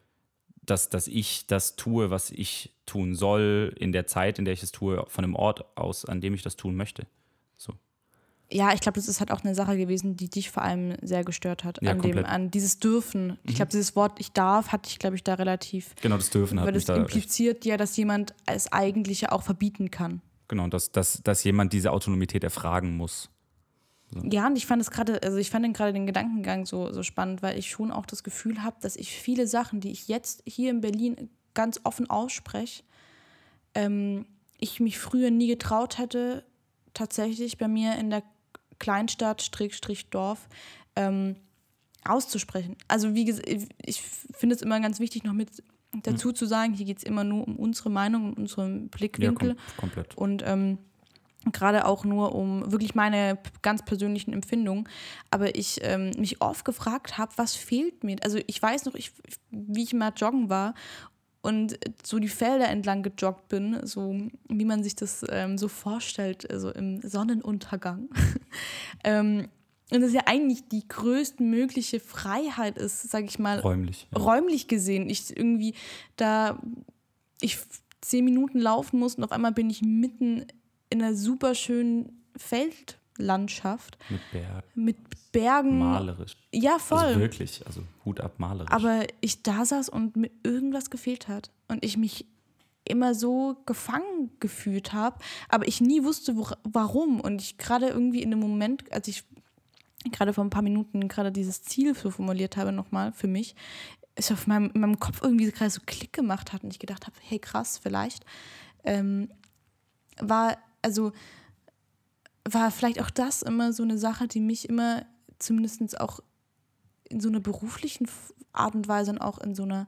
dass, dass ich das tue, was ich tun soll, in der Zeit, in der ich es tue, von dem Ort aus, an dem ich das tun möchte. So ja, ich glaube, das ist halt auch eine Sache gewesen, die dich vor allem sehr gestört hat. Ja, an, dem, an dieses Dürfen. Mhm. Ich glaube, dieses Wort ich darf hatte ich, glaube ich, da relativ. Genau, das Dürfen hat Weil das impliziert ja, dass jemand es eigentliche auch verbieten kann. Genau, dass, dass, dass jemand diese Autonomität erfragen muss. So. Ja, und ich fand es gerade, also ich fand gerade den Gedankengang so, so spannend, weil ich schon auch das Gefühl habe, dass ich viele Sachen, die ich jetzt hier in Berlin ganz offen ausspreche, ähm, ich mich früher nie getraut hätte, tatsächlich bei mir in der Kleinstadt, Strich, Dorf, ähm, auszusprechen. Also wie gesagt, ich finde es immer ganz wichtig, noch mit dazu mhm. zu sagen, hier geht es immer nur um unsere Meinung, um unseren Blickwinkel. Ja, kom komplett. Und ähm, gerade auch nur um wirklich meine ganz persönlichen Empfindungen. Aber ich ähm, mich oft gefragt habe, was fehlt mir? Also ich weiß noch, ich, wie ich mal joggen war und so die Felder entlang gejoggt bin, so wie man sich das ähm, so vorstellt, also im Sonnenuntergang. ähm, Und das ja eigentlich die größtmögliche Freiheit ist, sage ich mal, räumlich. Ja. Räumlich gesehen. Ich irgendwie da, ich zehn Minuten laufen muss und auf einmal bin ich mitten in einer super schönen Feldlandschaft. Mit Bergen. Mit Bergen. Malerisch. Ja, voll. Also wirklich, also Hut ab malerisch. Aber ich da saß und mir irgendwas gefehlt hat. Und ich mich immer so gefangen gefühlt habe, aber ich nie wusste, wo, warum. Und ich gerade irgendwie in dem Moment, als ich gerade vor ein paar Minuten gerade dieses Ziel so formuliert habe nochmal für mich, es auf meinem, in meinem Kopf irgendwie gerade so Klick gemacht hat und ich gedacht habe, hey krass, vielleicht ähm, war, also war vielleicht auch das immer so eine Sache, die mich immer zumindest auch in so einer beruflichen Art und Weise und auch in so einer,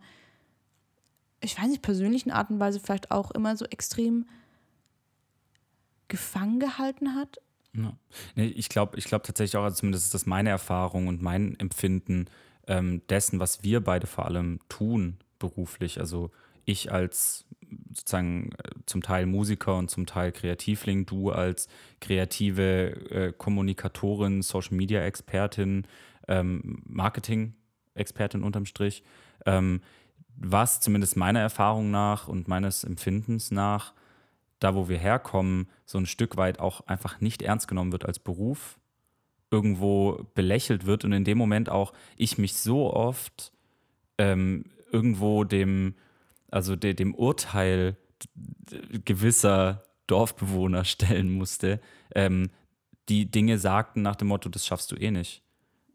ich weiß nicht, persönlichen Art und Weise vielleicht auch immer so extrem gefangen gehalten hat. Ja. Nee, ich glaube ich glaub tatsächlich auch, also zumindest ist das meine Erfahrung und mein Empfinden ähm, dessen, was wir beide vor allem tun beruflich. Also ich als sozusagen äh, zum Teil Musiker und zum Teil Kreativling, du als kreative äh, Kommunikatorin, Social Media Expertin, ähm, Marketing Expertin unterm Strich, ähm, was zumindest meiner Erfahrung nach und meines Empfindens nach da, wo wir herkommen, so ein Stück weit auch einfach nicht ernst genommen wird als Beruf, irgendwo belächelt wird und in dem Moment auch ich mich so oft ähm, irgendwo dem, also de, dem Urteil gewisser Dorfbewohner stellen musste, ähm, die Dinge sagten nach dem Motto, das schaffst du eh nicht.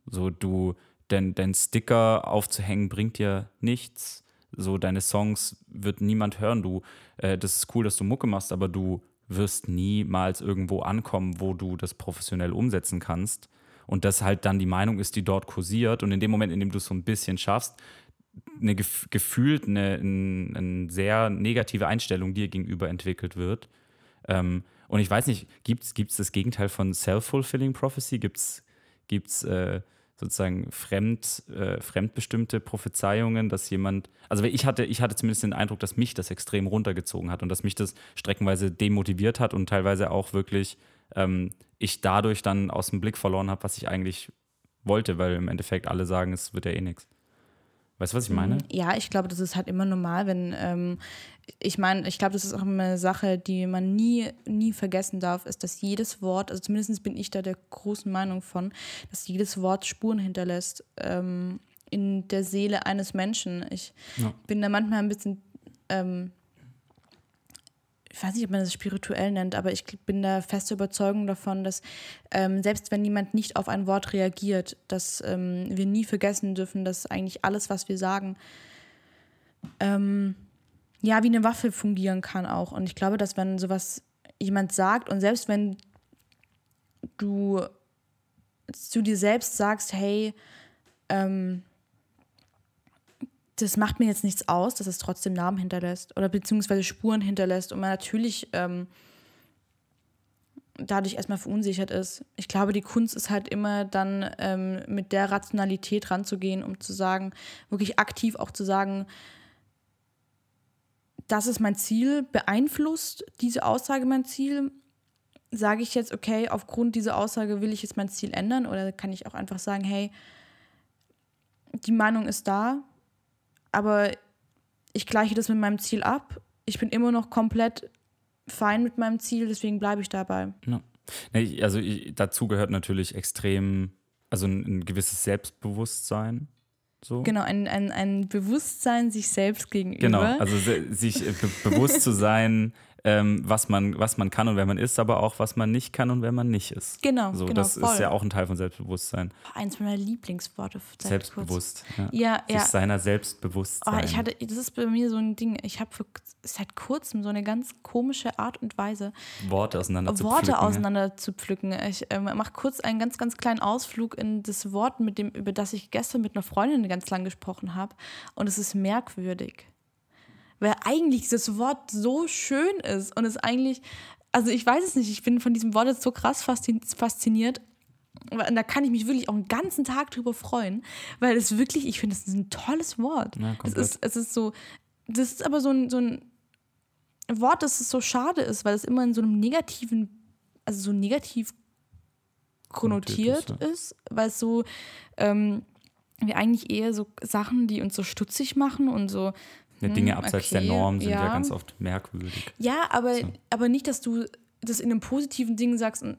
So, du, denn dein Sticker aufzuhängen bringt dir nichts so deine Songs wird niemand hören. Du, äh, das ist cool, dass du Mucke machst, aber du wirst niemals irgendwo ankommen, wo du das professionell umsetzen kannst. Und das halt dann die Meinung ist, die dort kursiert. Und in dem Moment, in dem du es so ein bisschen schaffst, eine gef gefühlt eine, eine, eine, sehr negative Einstellung dir gegenüber entwickelt wird. Ähm, und ich weiß nicht, gibt es das Gegenteil von Self-Fulfilling Prophecy? Gibt es äh, sozusagen fremd, äh, fremdbestimmte Prophezeiungen, dass jemand, also ich hatte, ich hatte zumindest den Eindruck, dass mich das extrem runtergezogen hat und dass mich das streckenweise demotiviert hat und teilweise auch wirklich ähm, ich dadurch dann aus dem Blick verloren habe, was ich eigentlich wollte, weil im Endeffekt alle sagen, es wird ja eh nichts. Weißt du, was ich meine? Mhm. Ja, ich glaube, das ist halt immer normal, wenn, ähm, ich meine, ich glaube, das ist auch eine Sache, die man nie, nie vergessen darf, ist, dass jedes Wort, also zumindest bin ich da der großen Meinung von, dass jedes Wort Spuren hinterlässt ähm, in der Seele eines Menschen. Ich ja. bin da manchmal ein bisschen ähm, ich weiß nicht, ob man das spirituell nennt, aber ich bin da feste Überzeugung davon, dass ähm, selbst wenn jemand nicht auf ein Wort reagiert, dass ähm, wir nie vergessen dürfen, dass eigentlich alles, was wir sagen, ähm, ja, wie eine Waffe fungieren kann auch. Und ich glaube, dass wenn sowas jemand sagt und selbst wenn du zu dir selbst sagst, hey, ähm, das macht mir jetzt nichts aus, dass es trotzdem Namen hinterlässt oder beziehungsweise Spuren hinterlässt und man natürlich ähm, dadurch erstmal verunsichert ist. Ich glaube, die Kunst ist halt immer dann ähm, mit der Rationalität ranzugehen, um zu sagen, wirklich aktiv auch zu sagen, das ist mein Ziel, beeinflusst diese Aussage mein Ziel? Sage ich jetzt, okay, aufgrund dieser Aussage will ich jetzt mein Ziel ändern oder kann ich auch einfach sagen, hey, die Meinung ist da, aber ich gleiche das mit meinem Ziel ab. Ich bin immer noch komplett fein mit meinem Ziel, deswegen bleibe ich dabei. Ja. Also ich, dazu gehört natürlich extrem, also ein, ein gewisses Selbstbewusstsein. So. Genau, ein, ein, ein Bewusstsein sich selbst gegenüber. Genau, also sich be bewusst zu sein, ähm, was, man, was man kann und wer man ist, aber auch was man nicht kann und wer man nicht ist. Genau, so, genau Das voll. ist ja auch ein Teil von Selbstbewusstsein. Eins meiner Lieblingsworte. Selbstbewusst. Ja, ja. Sich ja. seiner selbst Oh, ich hatte, das ist bei mir so ein Ding, ich habe seit kurzem so eine ganz komische Art und Weise, Worte auseinander zu Worte pflücken. auseinander zu pflücken. Ich äh, mache kurz einen ganz, ganz kleinen Ausflug in das Wort, mit dem, über das ich gestern mit einer Freundin ganz lang gesprochen habe. Und es ist merkwürdig weil eigentlich dieses Wort so schön ist und es eigentlich, also ich weiß es nicht, ich bin von diesem Wort jetzt so krass fasziniert. Und da kann ich mich wirklich auch einen ganzen Tag drüber freuen, weil es wirklich, ich finde, es ist ein tolles Wort. Ja, es, ist, es ist so, das ist aber so ein, so ein Wort, das so schade ist, weil es immer in so einem negativen, also so negativ konnotiert Konnotiert ist, ist, weil es so ähm, wir eigentlich eher so Sachen, die uns so stutzig machen und so Ja, hm, Dinge abseits der okay, Norm sind ja. ja. ganz oft merkwürdig. Ja, aber, aber nicht, dass du das in einem positiven Ding sagst und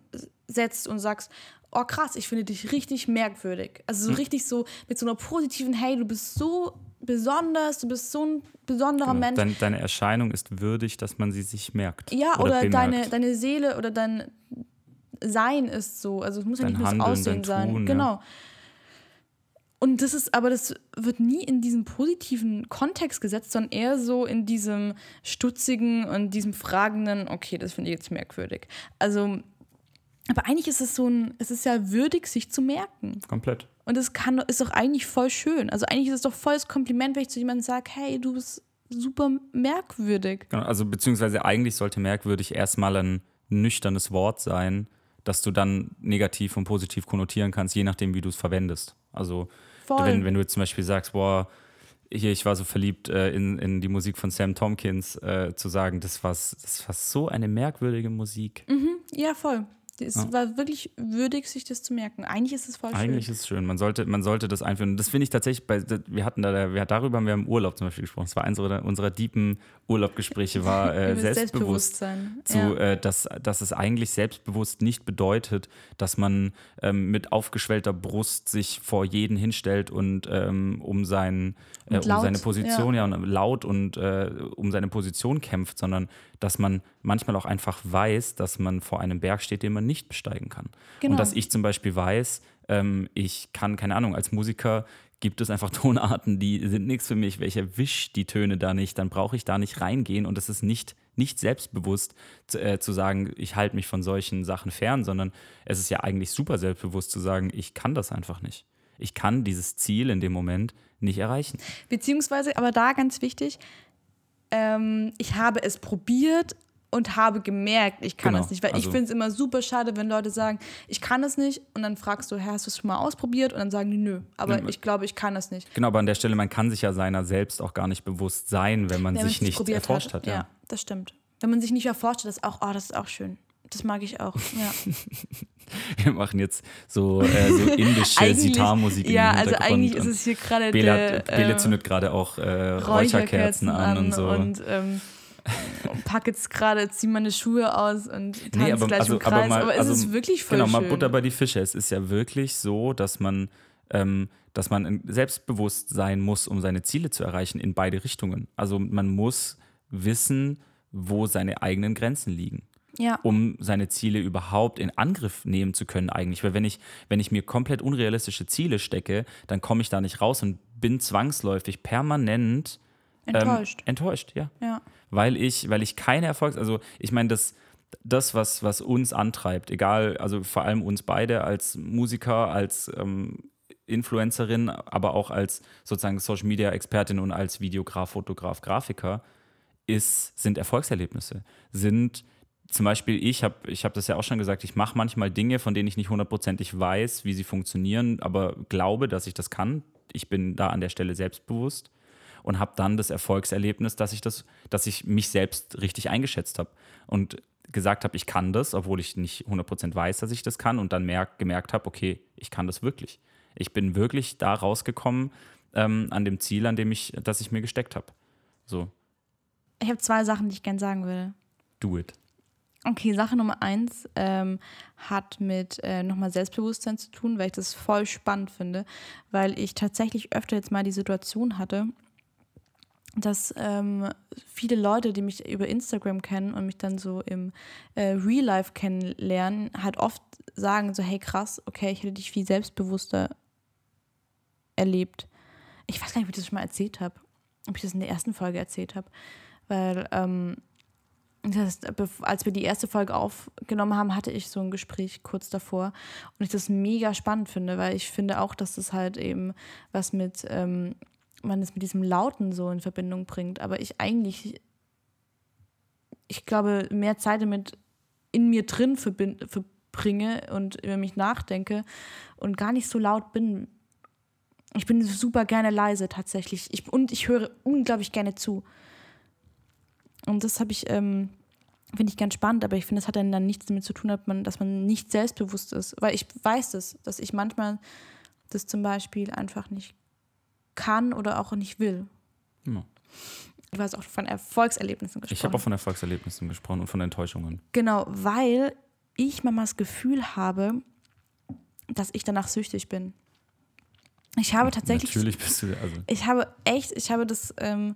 setzt und sagst, oh krass, ich finde dich richtig merkwürdig. Also Hm. so richtig so mit so einer positiven, hey, du bist so besonders, du bist so ein besonderer Genau. Mensch. Dein, deine Erscheinung ist würdig, dass man sie sich merkt. ja, oder, bemerkt. deine, deine Seele oder dein Sein ist so. Also es muss ja Dein nicht nur das Aussehen sein. Tun, ja. Und das ist, aber das wird nie in diesem positiven Kontext gesetzt, sondern eher so in diesem stutzigen und diesem fragenden, okay, das finde ich jetzt merkwürdig. Also, aber eigentlich ist es so ein, es ist ja würdig, sich zu merken. Komplett. Und das kann, ist doch eigentlich voll schön. Also eigentlich ist es doch volles Kompliment, wenn ich zu jemandem sage, hey, du bist super merkwürdig. Genau, also beziehungsweise eigentlich sollte merkwürdig erstmal ein nüchternes Wort sein, das du dann negativ und positiv konnotieren kannst, je nachdem, wie du es verwendest. Also Voll. wenn, wenn du zum Beispiel sagst, boah, hier, ich war so verliebt äh, in, in die Musik von Sam Tompkins, äh, zu sagen, das war, das war so eine merkwürdige Musik. Ja, voll. Es war wirklich würdig, sich das zu merken. Eigentlich ist es voll Eigentlich schön. ist es schön. Man sollte, man sollte das einführen. Das finde ich tatsächlich, bei, wir hatten da, wir, darüber haben wir im Urlaub zum Beispiel gesprochen. Das war eins unserer, unserer deepen Urlaubgespräche, war äh. Selbstbewusstsein. Zu, ja. äh, dass, dass es eigentlich selbstbewusst nicht bedeutet, dass man ähm, mit aufgeschwellter Brust sich vor jeden hinstellt und ähm, um, sein, äh, um laut, seine Position, ja, und laut und äh, um seine Position kämpft, sondern dass man manchmal auch einfach weiß, dass man vor einem Berg steht, den man nicht besteigen kann. Genau. Und dass ich zum Beispiel weiß, ähm, ich kann, keine Ahnung, als Musiker gibt es einfach Tonarten, die sind nichts für mich. Welcher erwischt die Töne da nicht, dann brauche ich da nicht reingehen. Und es ist nicht, nicht selbstbewusst zu, äh, zu sagen, ich halte mich von solchen Sachen fern, sondern es ist ja eigentlich super selbstbewusst zu sagen, ich kann das einfach nicht. Ich kann dieses Ziel in dem Moment nicht erreichen. Beziehungsweise, aber da ganz wichtig, ähm, ich habe es probiert und habe gemerkt, ich kann Genau, es nicht. Weil ich also- finde es immer super schade, wenn Leute sagen, ich kann es nicht und dann fragst du, hast du es schon mal ausprobiert? Und dann sagen die, nö, aber ich glaube, ich kann es nicht. Genau, aber an der Stelle, man kann sich ja seiner selbst auch gar nicht bewusst sein, wenn man Wenn sich nicht erforscht hat. ja. ja. das stimmt. Wenn man sich nicht erforscht hat, ist auch, oh, das ist auch schön. Das mag ich auch. Ja. Wir machen jetzt so, äh, so indische Sitarmusik im Ja, also eigentlich ist es hier gerade Bele, der hat, Bele äh, zündet gerade auch äh, Räucherkerzen an, und so. und ähm, pack jetzt gerade, zieh meine Schuhe aus und tanze Nee, aber, gleich also, im Kreis. aber, Aber, mal, es also, ist wirklich voll Genau, mal schön. Butter bei die Fische. Es ist ja wirklich so, dass man, ähm, dass man selbstbewusst sein muss, um seine Ziele zu erreichen in beide Richtungen. Also man muss wissen, wo seine eigenen Grenzen liegen. ja. um seine Ziele überhaupt in Angriff nehmen zu können eigentlich. Weil wenn ich, wenn ich mir komplett unrealistische Ziele stecke, dann komme ich da nicht raus und bin zwangsläufig permanent Enttäuscht. Ähm, enttäuscht, ja. ja. Weil ich, weil ich keine Erfolgs-, also ich meine, das, das was, was uns antreibt, egal, also vor allem uns beide als Musiker, als ähm, Influencerin, aber auch als sozusagen Social Media Expertin und als Videograf, Fotograf, Grafiker, ist, sind Erfolgserlebnisse. Sind zum Beispiel, ich habe ich hab das ja auch schon gesagt, ich mache manchmal Dinge, von denen ich nicht hundertprozentig weiß, wie sie funktionieren, aber glaube, dass ich das kann. Ich bin da an der Stelle selbstbewusst und habe dann das Erfolgserlebnis, dass ich das, dass ich mich selbst richtig eingeschätzt habe und gesagt habe, ich kann das, obwohl ich nicht 100% weiß, dass ich das kann und dann merk, gemerkt habe, okay, ich kann das wirklich. Ich bin wirklich da rausgekommen ähm, an dem Ziel, an dem ich, das ich mir gesteckt habe. So, Ich habe zwei Sachen, die ich gerne sagen würde. do it. Okay, Sache Nummer eins ähm, hat mit äh, nochmal Selbstbewusstsein zu tun, weil ich das voll spannend finde, weil ich tatsächlich öfter jetzt mal die Situation hatte, dass ähm, viele Leute, die mich über Instagram kennen und mich dann so im äh, Real Life kennenlernen, halt oft sagen so, hey krass, okay, ich hätte dich viel selbstbewusster erlebt. Ich weiß gar nicht, ob ich das schon mal erzählt habe, ob ich das in der ersten Folge erzählt habe, weil ähm, das, als wir die erste Folge aufgenommen haben, hatte ich so ein Gespräch kurz davor und ich das mega spannend finde, weil ich finde auch, dass das halt eben was mit, ähm, man es mit diesem Lauten so in Verbindung bringt, aber ich eigentlich, ich glaube, mehr Zeit damit in mir drin verbringe und über mich nachdenke und gar nicht so laut bin. Ich bin super gerne leise tatsächlich ich, und ich höre unglaublich gerne zu. Und das habe ich ähm, Finde ich ganz spannend, aber ich finde, es hat dann, dann nichts damit zu tun, dass man, dass man nicht selbstbewusst ist. Weil ich weiß das, dass ich manchmal das zum Beispiel einfach nicht kann oder auch nicht will. Ja. Du hast auch von Erfolgserlebnissen gesprochen. Ich habe auch von Erfolgserlebnissen gesprochen und von Enttäuschungen. Genau, weil ich manchmal das Gefühl habe, dass ich danach süchtig bin. Ich habe tatsächlich. Natürlich bist du. Also Ich habe echt, ich habe das, ähm,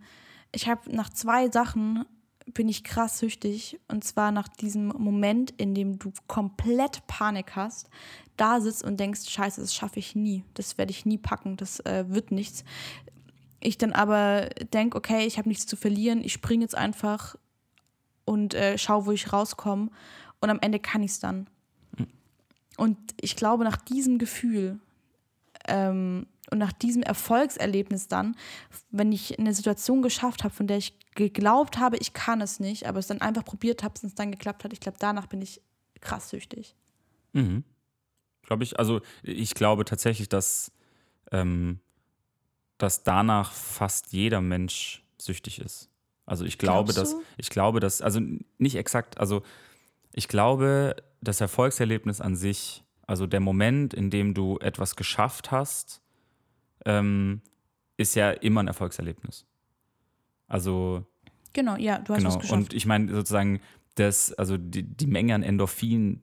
ich habe nach zwei Sachen bin ich krass süchtig. Und zwar nach diesem Moment, in dem du komplett Panik hast, da sitzt und denkst, scheiße, das schaffe ich nie. Das werde ich nie packen, das äh, wird nichts. Ich dann aber denke, okay, ich habe nichts zu verlieren, ich springe jetzt einfach und äh, schau, wo ich rauskomme. Und am Ende kann ich es dann. Und ich glaube, nach diesem Gefühl ähm, und nach diesem Erfolgserlebnis dann, wenn ich eine Situation geschafft habe, von der ich geglaubt habe, ich kann es nicht, aber es dann einfach probiert habe, es dann geklappt hat, ich glaube, danach bin ich krass süchtig. Mhm. Glaube ich, also ich glaube tatsächlich, dass, ähm, dass danach fast jeder Mensch süchtig ist. Also ich glaube, dass, ich glaube, dass, also nicht exakt, also ich glaube, das Erfolgserlebnis an sich, also der Moment, in dem du etwas geschafft hast, ähm, ist ja immer ein Erfolgserlebnis. Also Genau, ja, du hast genau. es geschafft. Und ich meine sozusagen, das, also die, die Menge an Endorphin,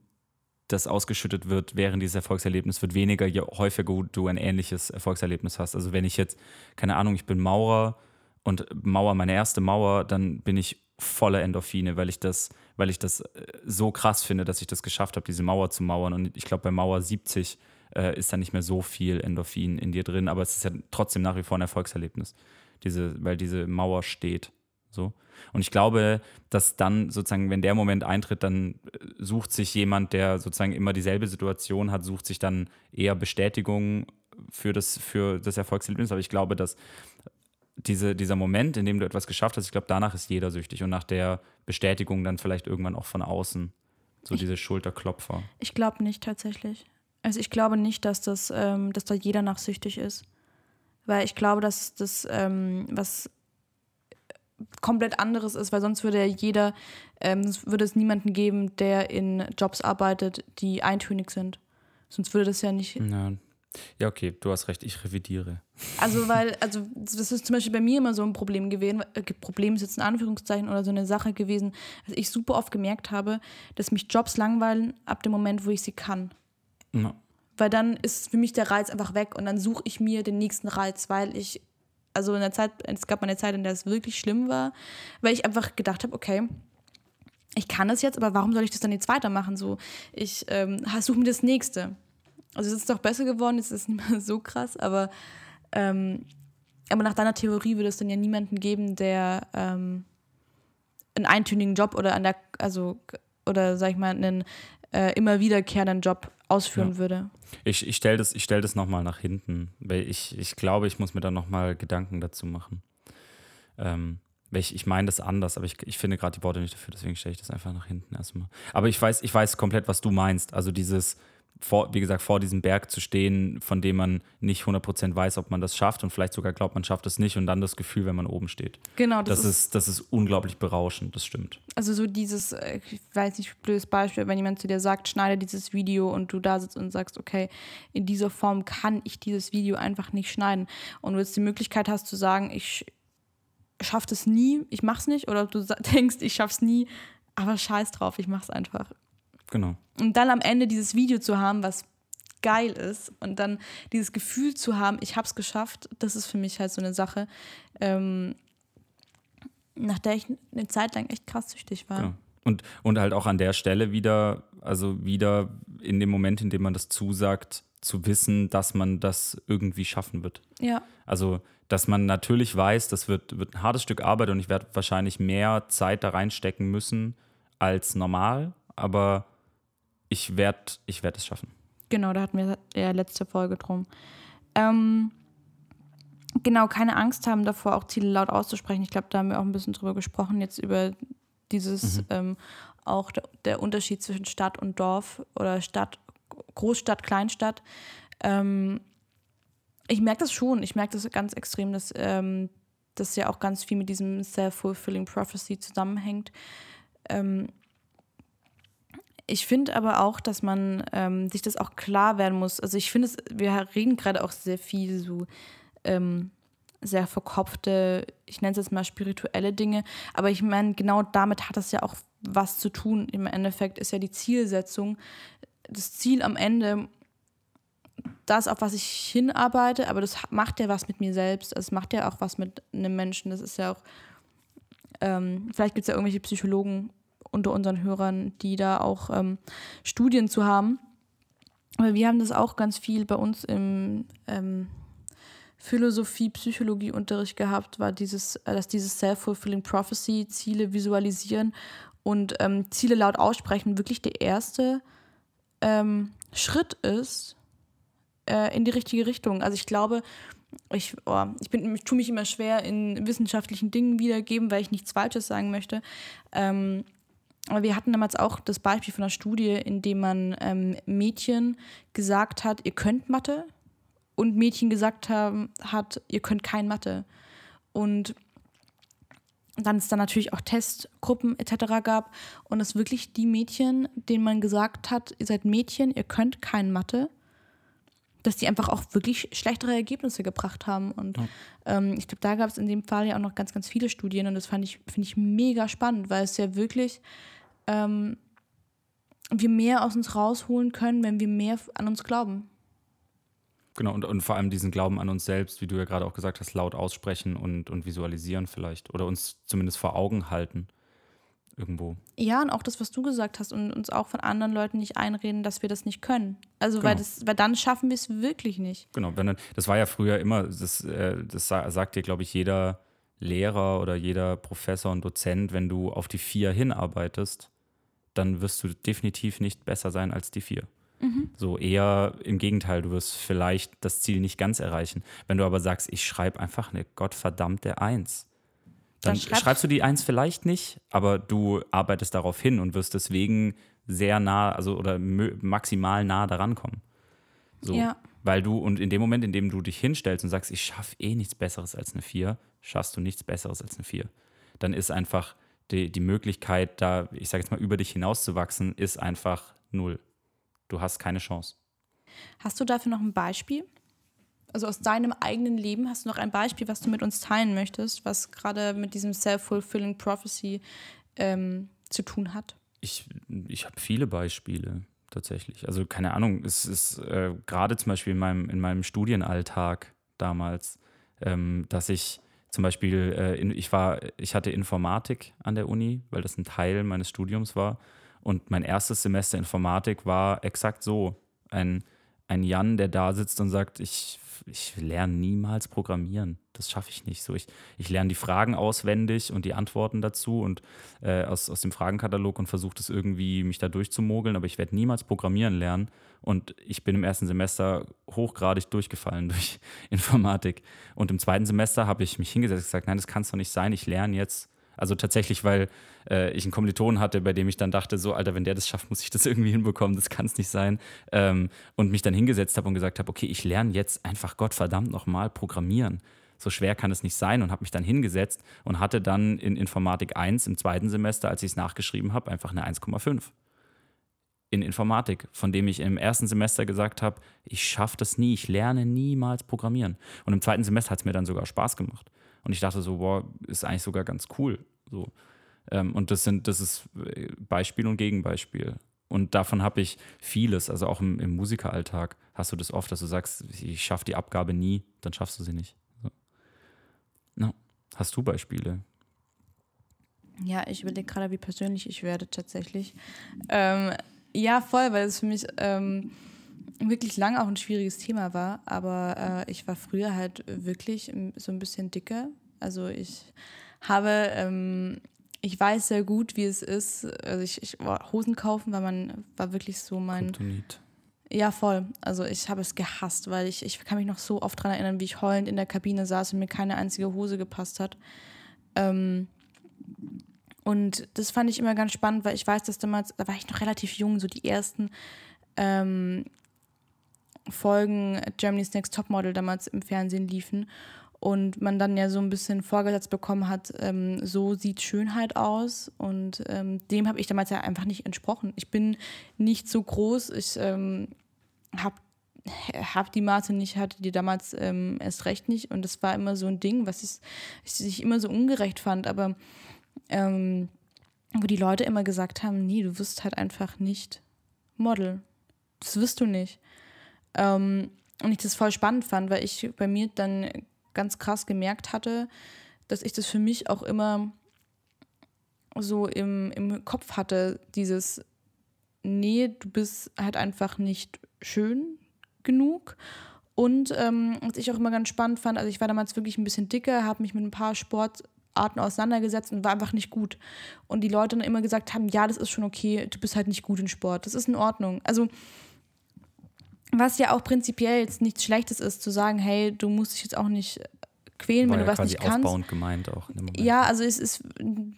das ausgeschüttet wird während dieses Erfolgserlebnisses, wird weniger, je häufiger du ein ähnliches Erfolgserlebnis hast. Also wenn ich jetzt, keine Ahnung, ich bin Maurer und Mauer, meine erste Mauer, dann bin ich voller Endorphine, weil ich das, weil ich das äh, so krass finde, dass ich das geschafft habe, diese Mauer zu mauern. Und ich glaube, bei Mauer 70 äh, ist da nicht mehr so viel Endorphin in dir drin, aber es ist ja trotzdem nach wie vor ein Erfolgserlebnis, diese, weil diese Mauer steht. So. Und ich glaube, dass dann sozusagen, wenn der Moment eintritt, dann äh, sucht sich jemand, der sozusagen immer dieselbe Situation hat, sucht sich dann eher Bestätigung für das, für das Erfolgserlebnis. Aber ich glaube, dass diese, dieser Moment, in dem du etwas geschafft hast, ich glaube, danach ist jeder süchtig und nach der Bestätigung dann vielleicht irgendwann auch von außen. So diese Schulterklopfer. Ich glaube nicht tatsächlich. Also ich glaube nicht, dass das, ähm, dass da jeder nachsüchtig ist. Weil ich glaube, dass das ähm, was komplett anderes ist, weil sonst würde ja jeder, ähm, es würde es niemanden geben, der in Jobs arbeitet, die eintönig sind. Sonst würde das ja nicht. Ja. ja, okay, du hast recht, ich revidiere. Also, weil, also, das ist zum Beispiel bei mir immer so ein Problem gewesen, äh, Problem ist jetzt in Anführungszeichen oder so eine Sache gewesen, dass ich super oft gemerkt habe, dass mich Jobs langweilen ab dem Moment, wo ich sie kann. Ja. Weil dann ist für mich der Reiz einfach weg und dann suche ich mir den nächsten Reiz, weil ich, also in der Zeit, es gab mal eine Zeit, in der es wirklich schlimm war, weil ich einfach gedacht habe, okay, ich kann das jetzt, aber warum soll ich das dann jetzt weitermachen? So, ich ähm, suche mir das nächste. Also es ist doch besser geworden, jetzt ist es nicht mehr so krass, aber, ähm, aber nach deiner Theorie würde es dann ja niemanden geben, der ähm, einen eintönigen Job oder an der, also oder sag ich mal, einen äh, immer wiederkehrenden Job ausführen Ja. würde. Ich, ich stelle das, ich stell das nochmal nach hinten, weil ich, ich glaube, ich muss mir da nochmal Gedanken dazu machen. Ähm, ich, ich meine das anders, aber ich, ich finde gerade die Worte nicht dafür, deswegen stelle ich das einfach nach hinten erstmal. Aber ich weiß, ich weiß komplett, was du meinst. Also dieses, vor, wie gesagt, vor diesem Berg zu stehen, von dem man nicht 100% weiß, ob man das schafft und vielleicht sogar glaubt, man schafft es nicht und dann das Gefühl, wenn man oben steht. Genau, das, Das, ist, ist, das ist unglaublich berauschend, das stimmt. also so dieses, äh, ich weiß nicht, blödes Beispiel, wenn jemand zu dir sagt, schneide dieses Video und du da sitzt und sagst, okay, in dieser Form kann ich dieses Video einfach nicht schneiden und du jetzt die Möglichkeit hast zu sagen, ich schaff das nie, ich mach's nicht oder du denkst, ich schaff's nie, aber scheiß drauf, ich mach's einfach. Genau. Und dann am Ende dieses Video zu haben, was geil ist und dann dieses Gefühl zu haben, ich hab's geschafft, das ist für mich halt so eine Sache, ähm, nach der ich eine Zeit lang echt krass süchtig war. Genau. Und, und halt auch an der Stelle wieder, also wieder in dem Moment, in dem man das zusagt, zu wissen, dass man das irgendwie schaffen wird. Ja, Also, dass man natürlich weiß, das wird, wird ein hartes Stück Arbeit und ich werde wahrscheinlich mehr Zeit da reinstecken müssen als normal, aber ich werde ich werd es schaffen. genau, da hatten wir ja letzte Folge drum. Ähm, genau, keine Angst haben davor, auch Ziele laut auszusprechen. Ich glaube, da haben wir auch ein bisschen drüber gesprochen, jetzt über dieses, ähm, auch der, der Unterschied zwischen Stadt und Dorf oder Stadt, Großstadt, Kleinstadt. Ähm, ich merke das schon, ich merke das ganz extrem, dass ähm, das ja auch ganz viel mit diesem Self-Fulfilling Prophecy zusammenhängt. Ähm, ich finde aber auch, dass man ähm, sich das auch klar werden muss. Also ich finde wir reden gerade auch sehr viel so ähm, sehr verkopfte, ich nenne es jetzt mal spirituelle Dinge, aber ich meine, genau damit hat das ja auch was zu tun. Im Endeffekt ist ja die Zielsetzung, das Ziel am Ende, das, auf was ich hinarbeite, aber das macht ja was mit mir selbst, es macht ja auch was mit einem Menschen, das ist ja auch, ähm, vielleicht gibt es ja irgendwelche Psychologen unter unseren Hörern, die da auch ähm, Studien zu haben. Aber wir haben das auch ganz viel bei uns im ähm, Philosophie, Psychologie-Unterricht gehabt, war dieses, äh, dass dieses Self-Fulfilling Prophecy, Ziele visualisieren und ähm, Ziele laut aussprechen, wirklich der erste ähm, Schritt ist äh, in die richtige Richtung. Also ich glaube, ich, oh, ich, bin, ich tue mich immer schwer in wissenschaftlichen Dingen wiedergeben, weil ich nichts Falsches sagen möchte. Ähm, wir hatten damals auch das Beispiel von einer Studie, in dem man ähm, Mädchen gesagt hat, ihr könnt Mathe und Mädchen gesagt haben, hat, ihr könnt kein Mathe. Und dann es dann natürlich auch Testgruppen etc. gab und es wirklich die Mädchen, denen man gesagt hat, ihr seid Mädchen, ihr könnt kein Mathe, dass die einfach auch wirklich schlechtere Ergebnisse gebracht haben. Und ja. ähm, ich glaube, da gab es in dem Fall ja auch noch ganz, ganz viele Studien und das fand ich, finde ich mega spannend, weil es ja wirklich ähm, wir mehr aus uns rausholen können, wenn wir mehr an uns glauben. Genau, und, und vor allem diesen Glauben an uns selbst, wie du ja gerade auch gesagt hast, laut aussprechen und, und visualisieren vielleicht. Oder uns zumindest vor Augen halten. Irgendwo. Ja, und auch das, was du gesagt hast, und uns auch von anderen Leuten nicht einreden, dass wir das nicht können. Also, genau. weil, das, weil dann schaffen wir es wirklich nicht. Genau, wenn, das war ja früher immer, das, äh, das sagt dir, glaube ich, jeder Lehrer oder jeder Professor und Dozent, wenn du auf die vier hinarbeitest, dann wirst du definitiv nicht besser sein als die vier. Mhm. So eher im Gegenteil, du wirst vielleicht das Ziel nicht ganz erreichen. Wenn du aber sagst, ich schreibe einfach eine gottverdammte Eins, dann, dann schreib schreibst du die Eins vielleicht nicht, aber du arbeitest darauf hin und wirst deswegen sehr nah, also oder maximal nah daran kommen. So. Ja. Weil du, und in dem Moment, in dem du dich hinstellst und sagst, ich schaffe eh nichts Besseres als eine Vier, schaffst du nichts Besseres als eine Vier. Dann ist einfach die, die Möglichkeit, da, ich sage jetzt mal, über dich hinauszuwachsen, ist einfach null. Du hast keine Chance. Hast du dafür noch ein Beispiel? Also aus deinem eigenen Leben hast du noch ein Beispiel, was du mit uns teilen möchtest, was gerade mit diesem Self-Fulfilling Prophecy ähm, zu tun hat? Ich, ich habe viele Beispiele tatsächlich. Also keine Ahnung, es ist äh, gerade zum Beispiel in meinem, in meinem Studienalltag damals, ähm, dass ich zum Beispiel, äh, in, ich war, ich hatte Informatik an der Uni, weil das ein Teil meines Studiums war. Und mein erstes Semester Informatik war exakt so. Ein, ein Jan, der da sitzt und sagt, ich ich lerne niemals programmieren. Das schaffe ich nicht. So, ich, ich lerne die Fragen auswendig und die Antworten dazu und äh, aus, aus dem Fragenkatalog und versuche das irgendwie, mich da durchzumogeln, aber ich werde niemals programmieren lernen. Und ich bin im ersten Semester hochgradig durchgefallen durch Informatik. Und im zweiten Semester habe ich mich hingesetzt und gesagt, nein, das kann es doch nicht sein. Ich lerne jetzt also tatsächlich, weil äh, ich einen Kommilitonen hatte, bei dem ich dann dachte, so, Alter, wenn der das schafft, muss ich das irgendwie hinbekommen, das kann es nicht sein. Ähm, und mich dann hingesetzt habe und gesagt habe, okay, ich lerne jetzt einfach Gottverdammt nochmal programmieren. So schwer kann es nicht sein und habe mich dann hingesetzt und hatte dann in Informatik 1 im zweiten Semester, als ich es nachgeschrieben habe, einfach eine 1,5 in Informatik, von dem ich im ersten Semester gesagt habe, ich schaffe das nie, ich lerne niemals Programmieren. Und im zweiten Semester hat es mir dann sogar Spaß gemacht. Und ich dachte so, boah, ist eigentlich sogar ganz cool. So. Ähm, und das sind, das ist äh, Beispiel und Gegenbeispiel. Und davon habe ich vieles, also auch im, im, Musikeralltag hast du das oft, dass du sagst, ich schaffe die Abgabe nie, dann schaffst du sie nicht. So. No. Hast du Beispiele? Ja, ich überlege gerade, wie persönlich ich werde tatsächlich. Ähm, ja, voll, weil es für mich ähm, wirklich lange auch ein schwieriges Thema war. Aber äh, ich war früher halt wirklich so ein bisschen dicker. Also ich habe, ähm, ich weiß sehr gut, wie es ist. Also ich, ich oh, Hosen kaufen, weil man war wirklich so mein. Kryptonit. Ja, voll. Also ich habe es gehasst, weil ich, ich kann mich noch so oft daran erinnern, wie ich heulend in der Kabine saß und mir keine einzige Hose gepasst hat. Ähm, und das fand ich immer ganz spannend, weil ich weiß, dass damals, da war ich noch relativ jung, so die ersten ähm, Folgen Germany's Next Topmodel damals im Fernsehen liefen. Und man dann ja so ein bisschen vorgesetzt bekommen hat, ähm, so sieht Schönheit aus. Und ähm, dem habe ich damals ja einfach nicht entsprochen. Ich bin nicht so groß. Ich ähm, habe hab die Maße nicht, hatte die damals ähm, erst recht nicht. Und das war immer so ein Ding, was ich, ich immer so ungerecht fand. Aber ähm, wo die Leute immer gesagt haben, nee, du wirst halt einfach nicht Model. Das wirst du nicht. Ähm, und ich das voll spannend fand, weil ich bei mir dann ganz krass gemerkt hatte, dass ich das für mich auch immer so im, im Kopf hatte, dieses, nee, du bist halt einfach nicht schön genug. Und ähm, was ich auch immer ganz spannend fand, also ich war damals wirklich ein bisschen dicker, habe mich mit ein paar Sport, Arten auseinandergesetzt und war einfach nicht gut. Und die Leute dann immer gesagt haben, ja, das ist schon okay, du bist halt nicht gut in Sport, das ist in Ordnung. Also was ja auch prinzipiell jetzt nichts Schlechtes ist, zu sagen, hey, du musst dich jetzt auch nicht quälen, War wenn ja du was quasi nicht kannst. aufbauend gemeint auch. Ja, also es ist,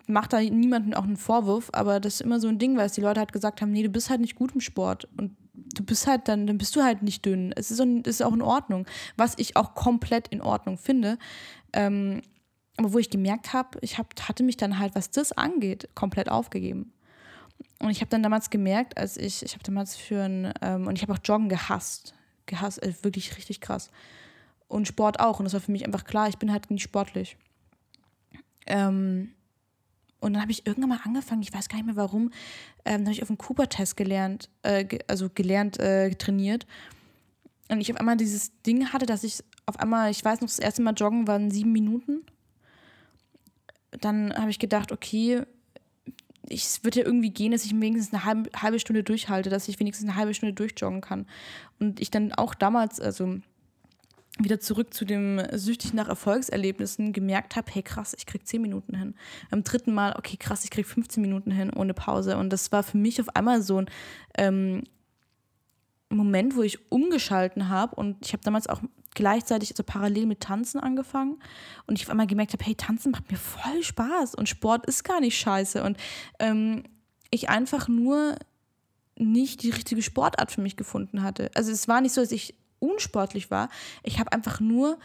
macht da niemandem auch einen Vorwurf, aber das ist immer so ein Ding, weil es die Leute halt gesagt haben, nee, du bist halt nicht gut im Sport und du bist halt dann, dann bist du halt nicht dünn. Es ist, es ist auch in Ordnung, was ich auch komplett in Ordnung finde. Ähm, aber wo ich gemerkt habe, ich hab, hatte mich dann halt, was das angeht, komplett aufgegeben. Und ich habe dann damals gemerkt, als ich, ich habe damals für ein, ähm, und ich habe auch Joggen gehasst. Gehasst, äh, wirklich richtig krass. Und Sport auch. Und das war für mich einfach klar, ich bin halt nicht sportlich. Ähm, und dann habe ich irgendwann mal angefangen, ich weiß gar nicht mehr warum, ähm, dann habe ich auf dem Cooper-Test gelernt, äh, ge also gelernt, äh, trainiert. Und ich auf einmal dieses Ding hatte, dass ich auf einmal, ich weiß noch, das erste Mal joggen waren sieben Minuten. Dann habe ich gedacht, okay, ich, es wird ja irgendwie gehen, dass ich wenigstens eine halbe, halbe Stunde durchhalte, dass ich wenigstens eine halbe Stunde durchjoggen kann. Und ich dann auch damals, also wieder zurück zu dem süchtig nach Erfolgserlebnissen gemerkt habe, hey krass, ich krieg 10 Minuten hin. Beim dritten Mal, okay krass, ich krieg 15 Minuten hin ohne Pause. Und das war für mich auf einmal so ein ähm, Moment, wo ich umgeschalten habe und ich habe damals auch gleichzeitig so parallel mit Tanzen angefangen und ich auf einmal gemerkt habe, hey, Tanzen macht mir voll Spaß und Sport ist gar nicht scheiße und ähm, ich einfach nur nicht die richtige Sportart für mich gefunden hatte. Also es war nicht so, dass ich unsportlich war, ich habe einfach nur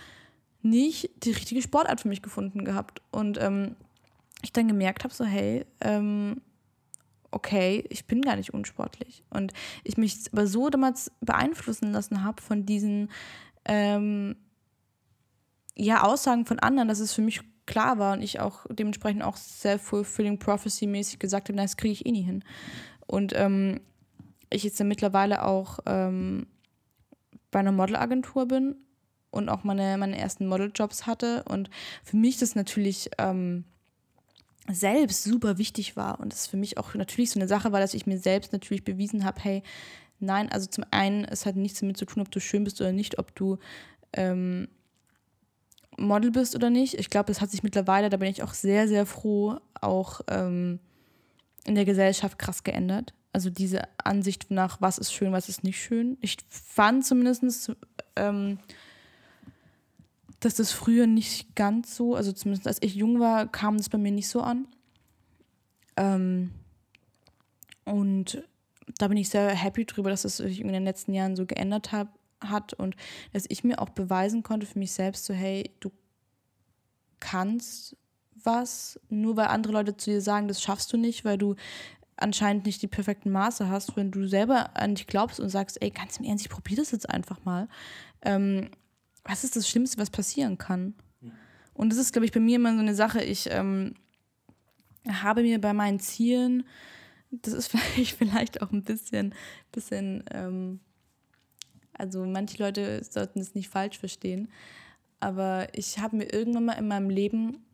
nicht die richtige Sportart für mich gefunden gehabt und ähm, ich dann gemerkt habe, so hey, ähm, okay, ich bin gar nicht unsportlich. Und ich mich aber so damals beeinflussen lassen habe von diesen ähm, ja, Aussagen von anderen, dass es für mich klar war und ich auch dementsprechend auch self-fulfilling prophecy-mäßig gesagt habe, das kriege ich eh nie hin. Und ähm, ich jetzt dann mittlerweile auch ähm, bei einer Modelagentur bin und auch meine, meine ersten Modeljobs hatte und für mich das natürlich ähm, selbst super wichtig war und das für mich auch natürlich so eine Sache war, dass ich mir selbst natürlich bewiesen habe, hey, nein, also zum einen, es hat nichts damit zu tun, ob du schön bist oder nicht, ob du ähm, Model bist oder nicht. Ich glaube, es hat sich mittlerweile, da bin ich auch sehr, sehr froh, auch ähm, in der Gesellschaft krass geändert. Also diese Ansicht nach, was ist schön, was ist nicht schön. Ich fand zumindest, ähm, dass das früher nicht ganz so, also zumindest als ich jung war, kam das bei mir nicht so an. Ähm, und da bin ich sehr happy drüber, dass es sich in den letzten Jahren so geändert hab, hat und dass ich mir auch beweisen konnte für mich selbst, so hey, du kannst was, nur weil andere Leute zu dir sagen, das schaffst du nicht, weil du anscheinend nicht die perfekten Maße hast, wenn du selber an dich glaubst und sagst, ey, ganz im Ernst, ich probiere das jetzt einfach mal. Ähm, was ist das Schlimmste, was passieren kann? Und das ist, glaube ich, bei mir immer so eine Sache. Ich ähm, habe mir bei meinen Zielen, das ist vielleicht, vielleicht auch ein bisschen, bisschen ähm, also manche Leute sollten es nicht falsch verstehen, aber ich habe mir irgendwann mal in meinem Leben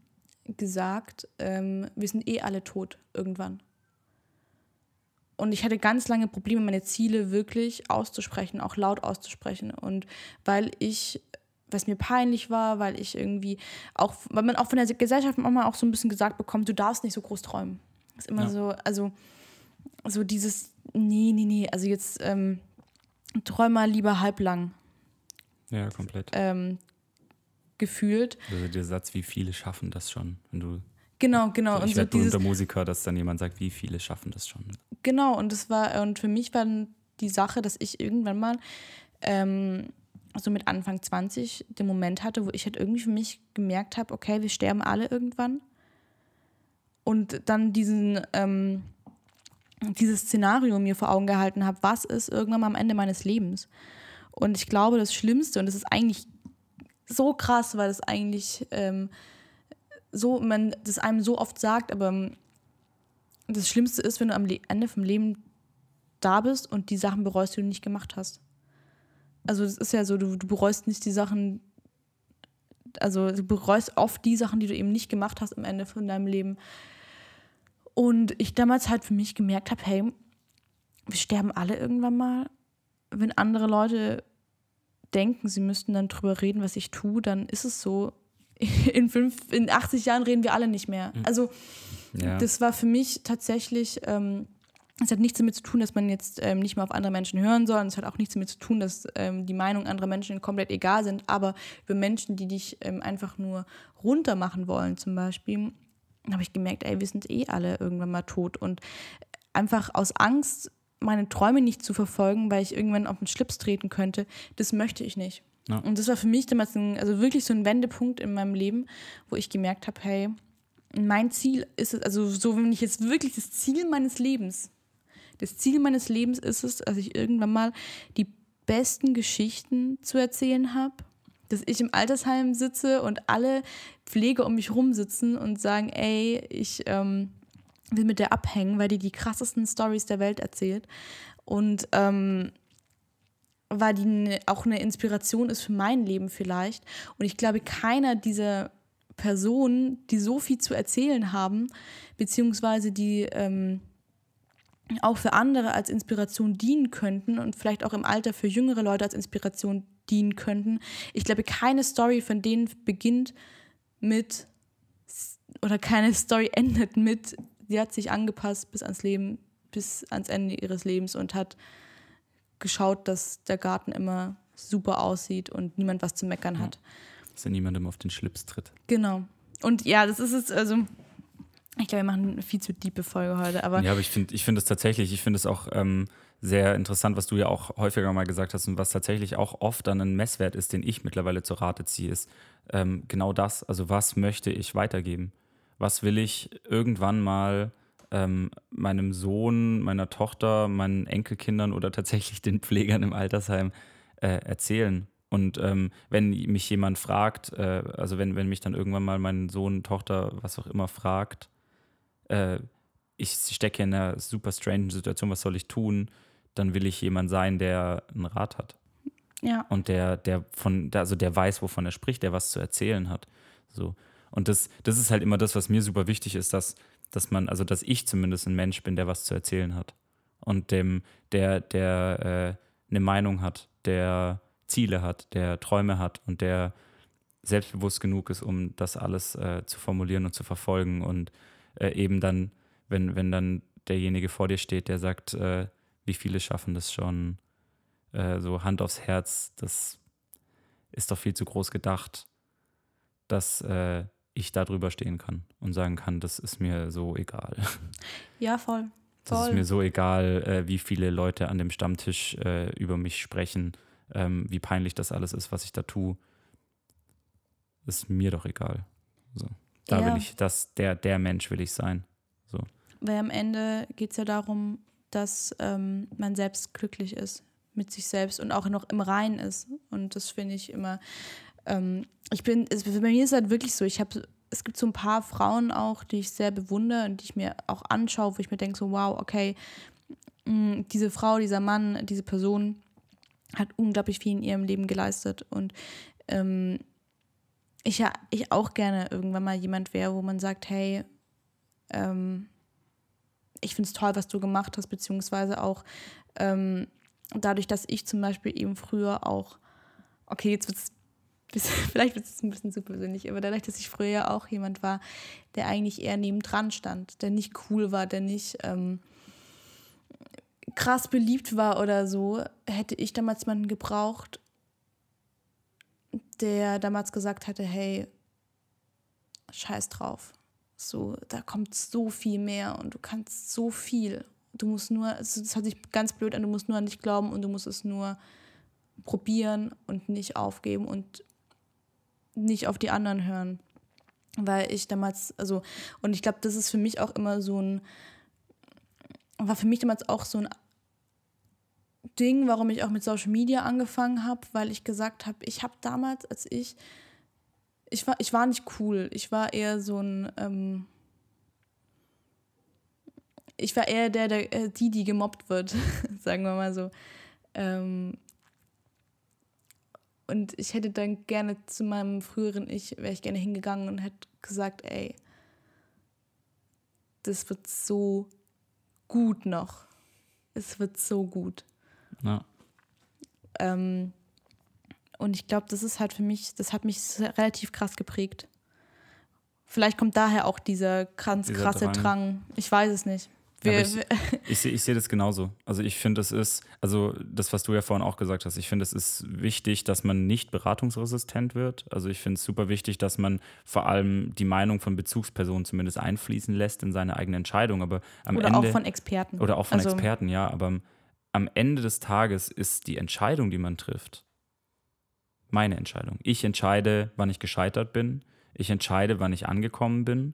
gesagt, ähm, wir sind eh alle tot irgendwann. Und ich hatte ganz lange Probleme, meine Ziele wirklich auszusprechen, auch laut auszusprechen. Und weil ich, was mir peinlich war, weil ich irgendwie auch, weil man auch von der Gesellschaft manchmal auch so ein bisschen gesagt bekommt, du darfst nicht so groß träumen. Das ist immer Ja. so, also so dieses, nee, nee, nee, also jetzt ähm, träum mal lieber halblang Ja, komplett. ähm, gefühlt. Also der Satz, wie viele schaffen das schon? Wenn du, Genau, genau. ich und so werde dieses, berühmter Musiker, dass dann jemand sagt, wie viele schaffen das schon? Genau, und das war, und für mich war dann die Sache, dass ich irgendwann mal ähm, so mit Anfang 20 den Moment hatte, wo ich halt irgendwie für mich gemerkt habe, okay, wir sterben alle irgendwann. Und dann diesen, ähm, dieses Szenario mir vor Augen gehalten habe, was ist irgendwann mal am Ende meines Lebens. Und ich glaube, das Schlimmste, und das ist eigentlich so krass, weil das eigentlich ähm, so, man das einem so oft sagt, aber ähm, das Schlimmste ist, wenn du am Ende vom Leben da bist und die Sachen bereust, die du nicht gemacht hast. Also es ist ja so, du, du bereust nicht die Sachen, also du bereust oft die Sachen, die du eben nicht gemacht hast am Ende von deinem Leben. Und ich damals halt für mich gemerkt habe, hey, wir sterben alle irgendwann mal. Wenn andere Leute denken, sie müssten dann drüber reden, was ich tue, dann ist es so. In, fünf, in 80 Jahren reden wir alle nicht mehr. Mhm. Also ja. das war für mich tatsächlich, ähm, es hat nichts damit zu tun, dass man jetzt ähm, nicht mehr auf andere Menschen hören soll. Es hat auch nichts damit zu tun, dass ähm, die Meinungen anderer Menschen komplett egal sind. Aber über Menschen, die dich ähm, einfach nur runter machen wollen, zum Beispiel, habe ich gemerkt, ey, wir sind eh alle irgendwann mal tot. Und einfach aus Angst, meine Träume nicht zu verfolgen, weil ich irgendwann auf den Schlips treten könnte, das möchte ich nicht. Ja. Und das war für mich damals ein, also wirklich so ein Wendepunkt in meinem Leben, wo ich gemerkt habe, hey, mein Ziel ist es, also so, wenn ich jetzt wirklich das Ziel meines Lebens, das Ziel meines Lebens ist es, dass ich irgendwann mal die besten Geschichten zu erzählen habe, dass ich im Altersheim sitze und alle Pfleger um mich rum sitzen und sagen, ey, ich ähm, will mit der abhängen, weil die die krassesten Stories der Welt erzählt. Und ähm, weil die ne, auch eine Inspiration ist für mein Leben vielleicht. Und ich glaube, keiner dieser Personen, die so viel zu erzählen haben, beziehungsweise die ähm, auch für andere als Inspiration dienen könnten und vielleicht auch im Alter für jüngere Leute als Inspiration dienen könnten. Ich glaube, keine Story von denen beginnt mit oder keine Story endet mit, sie hat sich angepasst bis ans Leben, bis ans Ende ihres Lebens und hat geschaut, dass der Garten immer super aussieht und niemand was zu meckern hat. Dass er niemandem auf den Schlips tritt. Genau. Und ja, das ist es, also ich glaube, wir machen eine viel zu diepe Folge heute. Aber ja, aber ich finde ich find es tatsächlich, ich finde es auch ähm, sehr interessant, was du ja auch häufiger mal gesagt hast und was tatsächlich auch oft dann ein Messwert ist, den ich mittlerweile zur Rate ziehe, ist ähm, genau das. Also was möchte ich weitergeben? Was will ich irgendwann mal ähm, meinem Sohn, meiner Tochter, meinen Enkelkindern oder tatsächlich den Pflegern im Altersheim äh, erzählen? Und ähm, wenn mich jemand fragt, äh, also wenn, wenn mich dann irgendwann mal mein Sohn, Tochter, was auch immer fragt, äh, ich stecke in einer super strange Situation, was soll ich tun? Dann will ich jemand sein, der einen Rat hat. Ja. Und der, der von, also der weiß, wovon er spricht, der was zu erzählen hat. So. Und das, das ist halt immer das, was mir super wichtig ist, dass, dass man, also dass ich zumindest ein Mensch bin, der was zu erzählen hat. Und dem, der, der äh, eine Meinung hat, der Ziele hat, der Träume hat und der selbstbewusst genug ist, um das alles äh, zu formulieren und zu verfolgen und äh, eben dann, wenn, wenn dann derjenige vor dir steht, der sagt, äh, wie viele schaffen das schon, äh, so Hand aufs Herz, das ist doch viel zu groß gedacht, dass äh, ich da drüber stehen kann und sagen kann, das ist mir so egal. Ja, voll. voll. Das ist mir so egal, äh, wie viele Leute an dem Stammtisch äh, über mich sprechen, ähm, wie peinlich das alles ist, was ich da tue. Ist mir doch egal. So. Da ja. will ich, das, der, der Mensch will ich sein. So. Weil am Ende geht es ja darum, dass ähm, man selbst glücklich ist mit sich selbst und auch noch im Reinen ist. Und das finde ich immer. Ähm, ich bin, es, bei mir ist halt wirklich so, ich habe, es gibt so ein paar Frauen auch, die ich sehr bewundere und die ich mir auch anschaue, wo ich mir denke, so, wow, okay, mh, mm, diese Frau, dieser Mann, diese Person hat unglaublich viel in ihrem Leben geleistet. Und ähm, ich ja ich auch gerne irgendwann mal jemand wäre, wo man sagt, hey, ähm, ich finde es toll, was du gemacht hast, beziehungsweise auch ähm, dadurch, dass ich zum Beispiel eben früher auch, okay, jetzt wird es, vielleicht wird es ein bisschen zu persönlich, aber dadurch, dass ich früher auch jemand war, der eigentlich eher nebendran stand, der nicht cool war, der nicht ähm, krass beliebt war oder so, hätte ich damals jemanden gebraucht, der damals gesagt hatte, hey, scheiß drauf. So, da kommt so viel mehr und du kannst so viel. Du musst nur, das hört sich ganz blöd an, du musst nur an dich glauben und du musst es nur probieren und nicht aufgeben und nicht auf die anderen hören. Weil ich damals, also, und ich glaube, das ist für mich auch immer so ein, war für mich damals auch so ein Ding, warum ich auch mit Social Media angefangen habe, weil ich gesagt habe, ich habe damals, als ich, ich war, ich war nicht cool. Ich war eher so ein, ähm, ich war eher der, der, äh, die, die gemobbt wird, sagen wir mal so. Ähm, und ich hätte dann gerne zu meinem früheren Ich, wäre ich gerne hingegangen und hätte gesagt, ey, das wird so gut noch. Es wird so gut. Ja. Ähm, und ich glaube, das ist halt für mich, das hat mich relativ krass geprägt. Vielleicht kommt daher auch dieser ganz Dieser krasse Drang. Drang. Ich weiß es nicht. Wir, ich- Ich sehe seh das genauso. Also ich finde, es ist, also das, was du ja vorhin auch gesagt hast, ich finde, es ist wichtig, dass man nicht beratungsresistent wird. Also ich finde es super wichtig, dass man vor allem die Meinung von Bezugspersonen zumindest einfließen lässt in seine eigene Entscheidung. Aber am oder Ende, auch von Experten. oder auch von Also- Experten, ja. Aber am, am Ende des Tages ist die Entscheidung, die man trifft, meine Entscheidung. Ich entscheide, wann ich gescheitert bin. Ich entscheide, wann ich angekommen bin.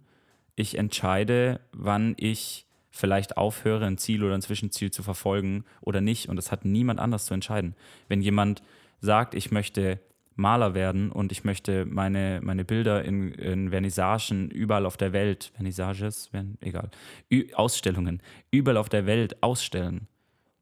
Ich entscheide, wann ich vielleicht aufhöre, ein Ziel oder ein Zwischenziel zu verfolgen oder nicht. Und das hat niemand anders zu entscheiden. Wenn jemand sagt, ich möchte Maler werden und ich möchte meine, meine Bilder in, in Vernissagen überall auf der Welt, Vernissages, Vern, egal, Ü Ausstellungen, überall auf der Welt ausstellen,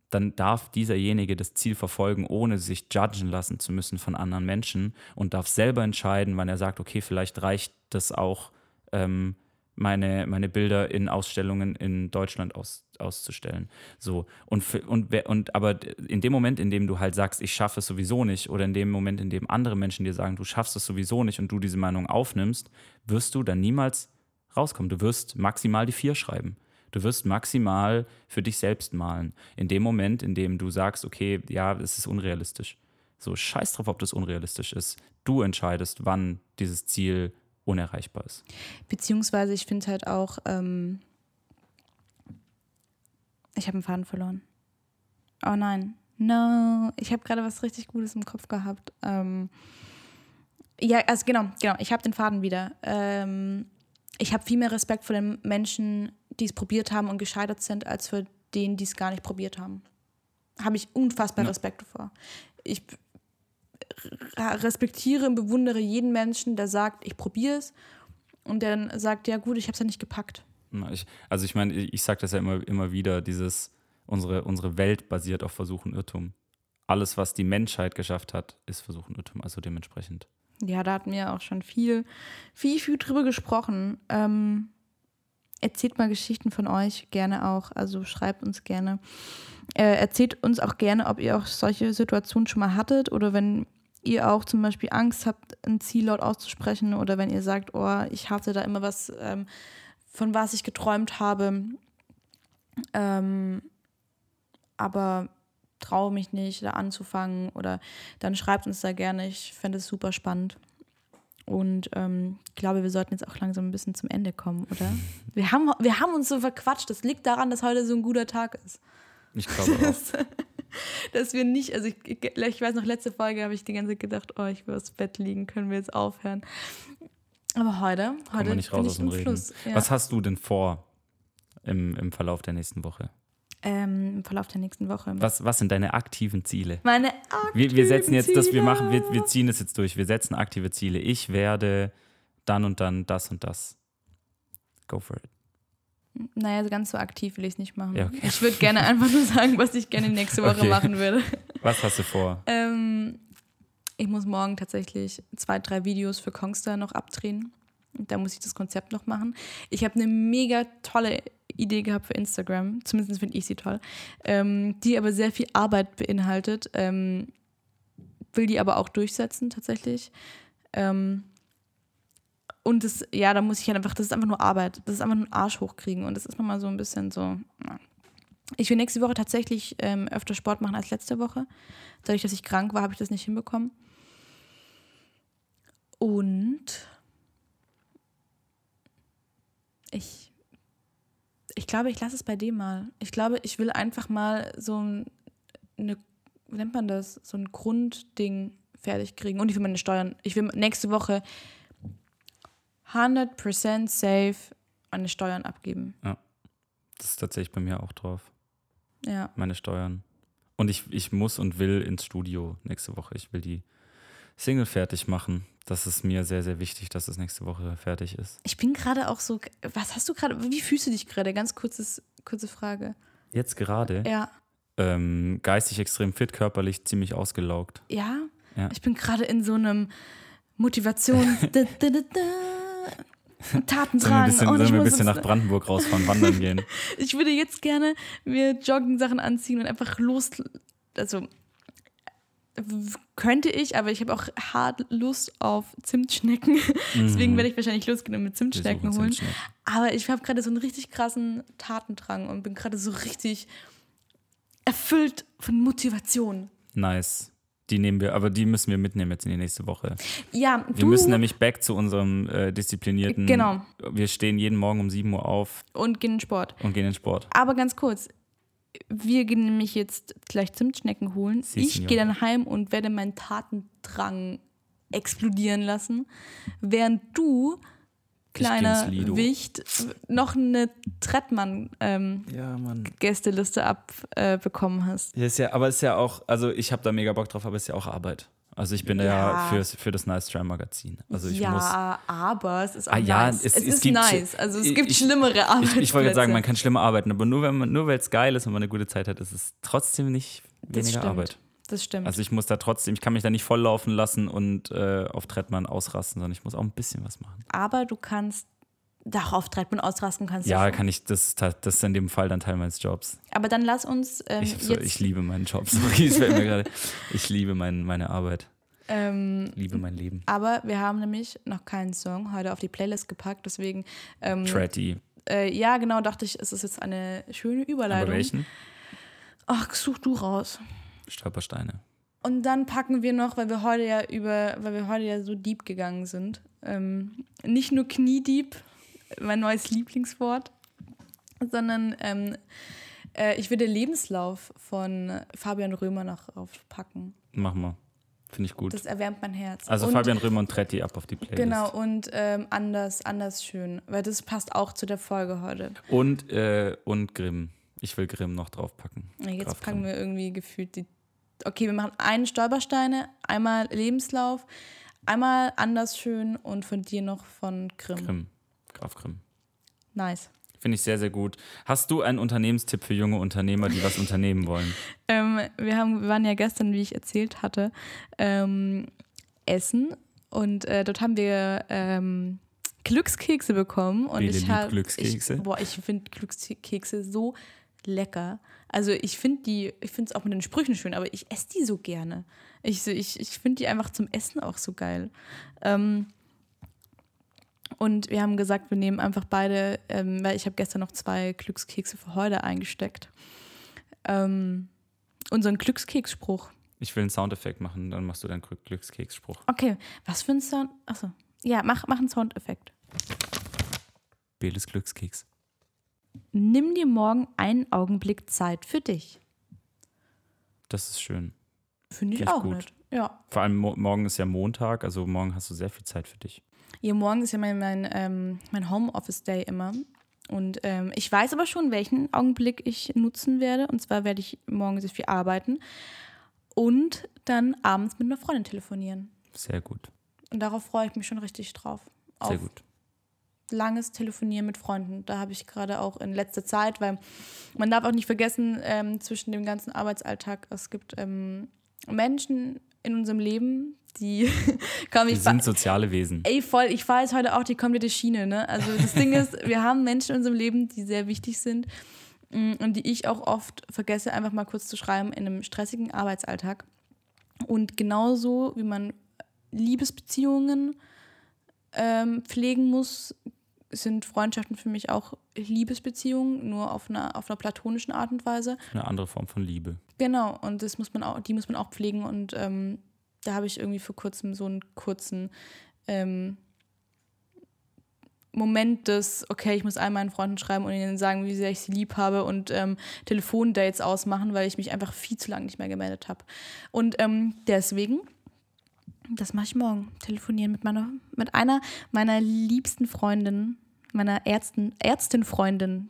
dann darf dieserjenige das Ziel verfolgen, ohne sich judgen lassen zu müssen von anderen Menschen und darf selber entscheiden, wann er sagt, okay, vielleicht reicht das auch, ähm, meine, meine Bilder in Ausstellungen in Deutschland aus, auszustellen. So. Und, für, und, und aber in dem Moment, in dem du halt sagst, ich schaffe es sowieso nicht, oder in dem Moment, in dem andere Menschen dir sagen, du schaffst es sowieso nicht und du diese Meinung aufnimmst, wirst du dann niemals rauskommen. Du wirst maximal die vier schreiben. Du wirst maximal für dich selbst malen. In dem Moment, in dem du sagst, okay, ja, es ist unrealistisch. So, scheiß drauf, ob das unrealistisch ist. Du entscheidest, wann dieses Ziel unerreichbar ist. Beziehungsweise ich finde halt auch, ähm, ich habe einen Faden verloren. Oh nein. No. Ich habe gerade was richtig Gutes im Kopf gehabt. Ähm, ja, also genau, genau. Ich habe den Faden wieder. Ähm, ich habe viel mehr Respekt vor den Menschen, die es probiert haben und gescheitert sind, als für denen, die es gar nicht probiert haben. Habe ich unfassbar Ja. Respekt vor. Ich respektiere und bewundere jeden Menschen, der sagt, ich probiere es und der dann sagt, ja gut, ich habe es ja nicht gepackt. Ich, also ich meine, ich, ich sage das ja immer, immer wieder, dieses, unsere, unsere Welt basiert auf Versuch und Irrtum. Alles, was die Menschheit geschafft hat, ist Versuch und Irrtum, also dementsprechend. Ja, da hatten wir auch schon viel, viel, viel drüber gesprochen. Ähm, erzählt mal Geschichten von euch, gerne auch. Also schreibt uns gerne. Äh, erzählt uns auch gerne, ob ihr auch solche Situationen schon mal hattet oder wenn ihr auch zum Beispiel Angst habt, ein Ziel laut auszusprechen oder wenn ihr sagt, oh, ich hatte da immer was, ähm, von was ich geträumt habe, ähm, aber traue mich nicht, da anzufangen oder dann schreibt uns da gerne. Ich fände es super spannend. Und ähm, ich glaube, wir sollten jetzt auch langsam ein bisschen zum Ende kommen, oder? Wir haben, wir haben uns so verquatscht. Das liegt daran, dass heute so ein guter Tag ist. Ich glaube auch. Dass wir nicht, also ich, ich weiß noch, letzte Folge habe ich die ganze Zeit gedacht, oh, ich will aufs Bett liegen, können wir jetzt aufhören. Aber heute, Kommen heute wir nicht raus aus dem Reden. Fluss. Ja. Was hast du denn vor im, im Verlauf der nächsten Woche? Ähm, Im Verlauf der nächsten Woche. Was, was sind deine aktiven Ziele? Meine Wir, wir setzen jetzt das, wir Ziele. machen, wir, wir ziehen es jetzt durch. Wir setzen aktive Ziele. Ich werde dann und dann das und das. Go for it. Naja, so ganz so aktiv will ich es nicht machen. Ja, okay. Ich würde gerne einfach nur sagen, was ich gerne nächste Woche Okay. machen würde. Was hast du vor? Ähm, ich muss morgen tatsächlich zwei, drei Videos für Kongstar noch abdrehen. Da muss ich das Konzept noch machen. Ich habe eine mega tolle Idee gehabt für Instagram. Zumindest finde ich sie toll. Ähm, die aber sehr viel Arbeit beinhaltet. Ähm, will die aber auch durchsetzen tatsächlich. Ähm, und das, ja, da muss ich halt einfach, das ist einfach nur Arbeit. Das ist einfach nur einen Arsch hochkriegen. Und das ist nochmal so ein bisschen so. na. Ich will nächste Woche tatsächlich ähm, öfter Sport machen als letzte Woche. Dadurch, dass ich krank war, habe ich das nicht hinbekommen. Und ich, ich glaube, ich lasse es bei dem mal. Ich glaube, ich will einfach mal so ein- eine wie nennt man das, so ein Grundding fertig kriegen. Und ich will meine Steuern, ich will nächste Woche 100% safe meine Steuern abgeben. Das ist tatsächlich bei mir auch drauf. Ja. Meine Steuern. Und ich, ich muss und will ins Studio nächste Woche. Ich will die Single fertig machen. Das ist mir sehr, sehr wichtig, dass es nächste Woche fertig ist. Ich bin gerade auch so, was hast du gerade, wie fühlst du dich gerade? Ganz kurzes, kurze Frage. Jetzt gerade Ja. ähm, geistig extrem fit, körperlich ziemlich ausgelaugt. Ja? Ja. Ich bin gerade in so einem Motivation. da, da, da, da. Sollen wir Tatendrang. ein bisschen, und ich, sollen wir ein bisschen nach Brandenburg rausfahren, wandern gehen? ich würde jetzt gerne mir Jogging-Sachen anziehen und einfach los. Also könnte ich, aber ich habe auch hart Lust auf Zimtschnecken. Deswegen werde ich wahrscheinlich losgehen und Wir Zimtschnecken holen. Zimtschnecken. Aber ich habe gerade so einen richtig krassen Tatendrang und bin gerade so richtig erfüllt von Motivation. Nice. Die nehmen wir, aber die müssen wir mitnehmen jetzt in die nächste Woche. Ja, Wir müssen nämlich back zu unserem äh, disziplinierten. Genau. Wir stehen jeden Morgen um 7 Uhr auf und gehen in den Sport. und gehen in den Sport. Aber ganz kurz, wir gehen nämlich jetzt gleich Zimtschnecken holen. Si, ich gehe dann heim und werde meinen Tatendrang explodieren lassen, während du, kleiner. Wicht, noch eine Trettmann-Gästeliste Ja, Mann. abbekommen hast. Ja, ist ja, aber ist ja auch, also ich habe da mega Bock drauf, aber ist ja auch Arbeit. Also ich bin ja, Ja. für, für das Nice Try Magazin. Also ich muss. ja, aber es ist auch Ah, ja, nice. es- Es, es ist gibt- nice. Also es gibt ich- schlimmere Arbeitsplätze. Ich, ich wollte gerade sagen, man kann schlimmer arbeiten, aber nur wenn man, nur weil es geil ist und man eine gute Zeit hat, ist es trotzdem nicht weniger. Arbeit. Das stimmt. Also ich muss da trotzdem, ich kann mich da nicht volllaufen lassen und äh, auf Trettmann ausrasten, sondern ich muss auch ein bisschen was machen. aber du kannst doch auf Trettmann ausrasten kannst du Ja, kann ich, das, das ist in dem Fall dann Teil meines Jobs. Aber dann lass uns ähm, Ich, so, ich liebe meinen Job. Sorry, fällt mir. Ich liebe mein, meine Arbeit. ähm, Liebe mein Leben. Aber wir haben nämlich noch keinen Song heute auf die Playlist gepackt, deswegen, ähm, Tretty. äh, ja, genau, dachte ich, es ist jetzt eine schöne Überleitung. Aber welchen? Ach, such du raus. Stolpersteine. Und dann packen wir noch, weil wir heute ja über, weil wir heute ja so deep gegangen sind, ähm, nicht nur kniedeep, mein neues Lieblingswort, sondern ähm, äh, ich würde Lebenslauf von Fabian Römer noch draufpacken. Mach mal. Finde ich gut. Das erwärmt mein Herz. also Und- Fabian Römer und Tretti ab auf die Playlist. Genau, und ähm, anders, anders schön, weil das passt auch zu der Folge heute. Und, äh, und Grimm. Ich will Grimm noch draufpacken. Ja, Jetzt Graf packen Grimm. wir irgendwie gefühlt die. Okay, wir machen einen Stolpersteine, einmal Lebenslauf, einmal anders schön und von dir noch von Grimm. Grimm. Graf Grimm. Nice. Finde ich sehr, sehr gut. Hast du einen Unternehmenstipp für junge Unternehmer, die was unternehmen wollen? Ähm, wir, haben, wir waren ja gestern, wie ich erzählt hatte, ähm, essen und äh, dort haben wir ähm, Glückskekse bekommen. Und Bele ich habe. Glückskekse. Ich, boah, ich finde Glückskekse so lecker. Also ich finde die, ich finde es auch mit den Sprüchen schön, aber ich esse die so gerne. Ich, ich, ich finde die einfach zum Essen auch so geil. Ähm, und wir haben gesagt, wir nehmen einfach beide, ähm, weil ich habe gestern noch zwei Glückskekse für heute eingesteckt. Ähm, unseren Glückskeksspruch. Ich will einen Soundeffekt machen, dann machst du deinen Glück- Glückskeksspruch. Okay, was für ein Sound? Achso. Ja, mach, mach einen Soundeffekt. Beles Glückskeks. Nimm dir morgen einen Augenblick Zeit für dich. Das ist schön. Finde ich ich auch gut. nett. Ja. Vor allem mo morgen ist ja Montag, also morgen hast du sehr viel Zeit für dich. Hier morgen ist ja mein, mein, ähm, mein Homeoffice-Day immer. Und ähm, ich weiß aber schon, welchen Augenblick ich nutzen werde. Und zwar werde ich morgen sehr viel arbeiten und dann abends mit einer Freundin telefonieren. Sehr gut. Und darauf freue ich mich schon richtig drauf. Sehr Auf gut. langes Telefonieren mit Freunden. Da habe ich gerade auch in letzter Zeit, weil man darf auch nicht vergessen, ähm, zwischen dem ganzen Arbeitsalltag, es gibt ähm, Menschen in unserem Leben, die komm, Wir sind soziale Wesen. Ey, voll, ich fahre jetzt heute auch die komplette Schiene, ne? Also das Ding ist, wir haben Menschen in unserem Leben, die sehr wichtig sind mm, und die ich auch oft vergesse, einfach mal kurz zu schreiben in einem stressigen Arbeitsalltag. Und genauso wie man Liebesbeziehungen ähm, pflegen muss, sind Freundschaften für mich auch Liebesbeziehungen, nur auf einer, auf einer platonischen Art und Weise. Eine andere Form von Liebe. Genau, und das muss man auch, die muss man auch pflegen. Und ähm, da habe ich irgendwie vor kurzem so einen kurzen ähm, Moment des, okay, ich muss all meinen Freunden schreiben und ihnen sagen, wie sehr ich sie lieb habe und ähm, Telefondates ausmachen, weil ich mich einfach viel zu lange nicht mehr gemeldet habe. Und ähm, deswegen, das mache ich morgen, telefonieren mit meiner, mit einer meiner liebsten Freundinnen, meiner Ärzten, Ärztin-Freundin,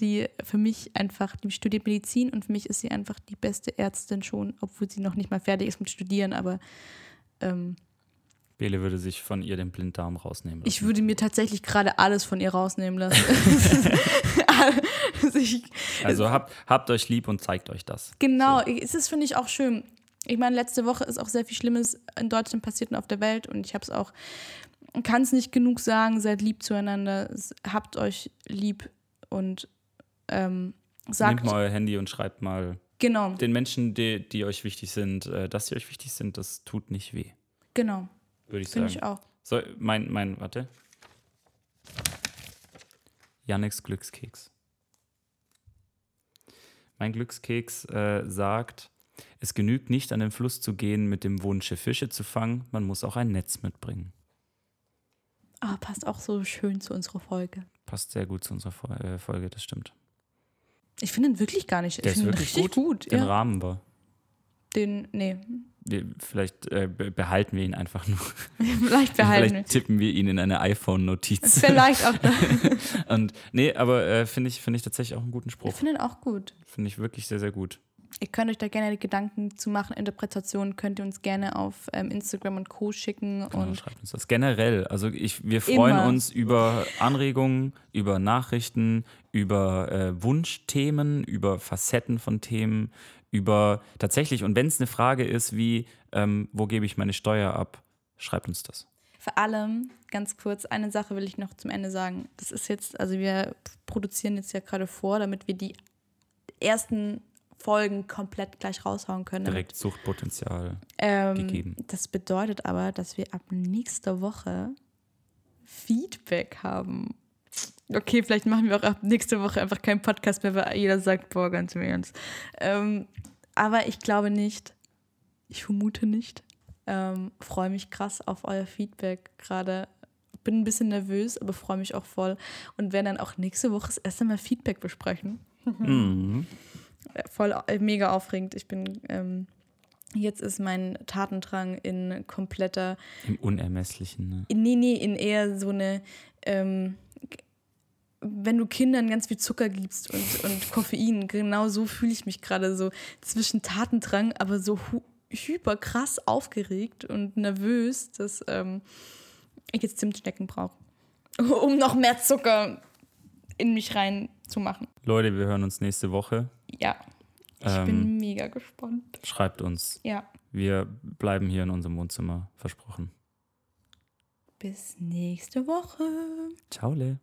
die für mich einfach, die studiert Medizin und für mich ist sie einfach die beste Ärztin schon, obwohl sie noch nicht mal fertig ist mit Studieren, aber ähm, Bele würde sich von ihr den Blinddarm rausnehmen lassen. ich würde mir tatsächlich gerade alles von ihr rausnehmen lassen. also ich, also habt, habt euch lieb und zeigt euch das. Genau, es ist, finde ich, auch schön. Ich meine, letzte Woche ist auch sehr viel Schlimmes in Deutschland passiert und auf der Welt und ich habe es auch, kann es nicht genug sagen, seid lieb zueinander, habt euch lieb und ähm, sagt, Nehmt mal euer Handy und schreibt mal genau, den Menschen, die, die euch wichtig sind, äh, dass sie euch wichtig sind, das tut nicht weh, genau, würde ich finde sagen. ich auch. So, mein, mein, warte. Yannicks Glückskeks. Mein Glückskeks äh, sagt, es genügt nicht, an den Fluss zu gehen mit dem Wunsch, Fische zu fangen, man muss auch ein Netz mitbringen. Ah, passt auch so schön zu unserer Folge. Passt sehr gut zu unserer äh, Folge, das stimmt. Ich finde ihn wirklich gar nicht. Der ich ist finde ihn wirklich richtig gut. Den ja. Rahmen war. Den, nee, vielleicht äh, be- behalten wir ihn einfach nur. vielleicht behalten. Vielleicht tippen wir ihn in eine iPhone-Notiz. Vielleicht auch. Und nee, aber äh, finde ich, finde ich tatsächlich auch einen guten Ich Spruch. finde ihn auch gut. Finde ich wirklich sehr, sehr gut. Ihr könnt euch da gerne Gedanken zu machen. Interpretationen könnt ihr uns gerne auf ähm, Instagram und Co. schicken. Genau, Und schreibt uns das. Generell, also ich, wir freuen Immer. uns über Anregungen, über Nachrichten, über äh, Wunschthemen, über Facetten von Themen, über tatsächlich, und wenn es eine Frage ist wie, ähm, wo gebe ich meine Steuer ab, schreibt uns das. vor allem, ganz kurz, eine Sache will ich noch zum Ende sagen. Das ist jetzt, also wir produzieren jetzt ja gerade vor, damit wir die ersten Folgen komplett gleich raushauen können. Direkt Suchtpotenzial. Ähm, gegeben. Das bedeutet aber, dass wir ab nächster Woche Feedback haben. Okay, vielleicht machen wir auch ab nächste Woche einfach keinen Podcast mehr, weil jeder sagt, boah, ganz im Ernst. Ähm, aber ich glaube nicht. Ich vermute nicht. Ähm, freue mich krass auf euer Feedback gerade. Bin ein bisschen nervös, aber freue mich auch voll. Und werden dann auch nächste Woche das erste Mal Feedback besprechen Mhm. Voll äh, mega aufregend. Ich bin, ähm, jetzt ist mein Tatendrang in kompletter, Im Unermesslichen. Ne? in, nee, nee, in eher so eine, ähm, wenn du Kindern ganz viel Zucker gibst und, und Koffein, genau so fühle ich mich gerade so zwischen Tatendrang, aber so hyper krass aufgeregt und nervös, dass ähm, ich jetzt Zimtschnecken brauche, um noch mehr Zucker in mich reinzumachen. Leute, wir hören uns nächste Woche. Ja, ich Ähm, bin mega gespannt. Schreibt uns. Ja. Wir bleiben hier in unserem Wohnzimmer. Versprochen. Bis nächste Woche. Ciao, Le.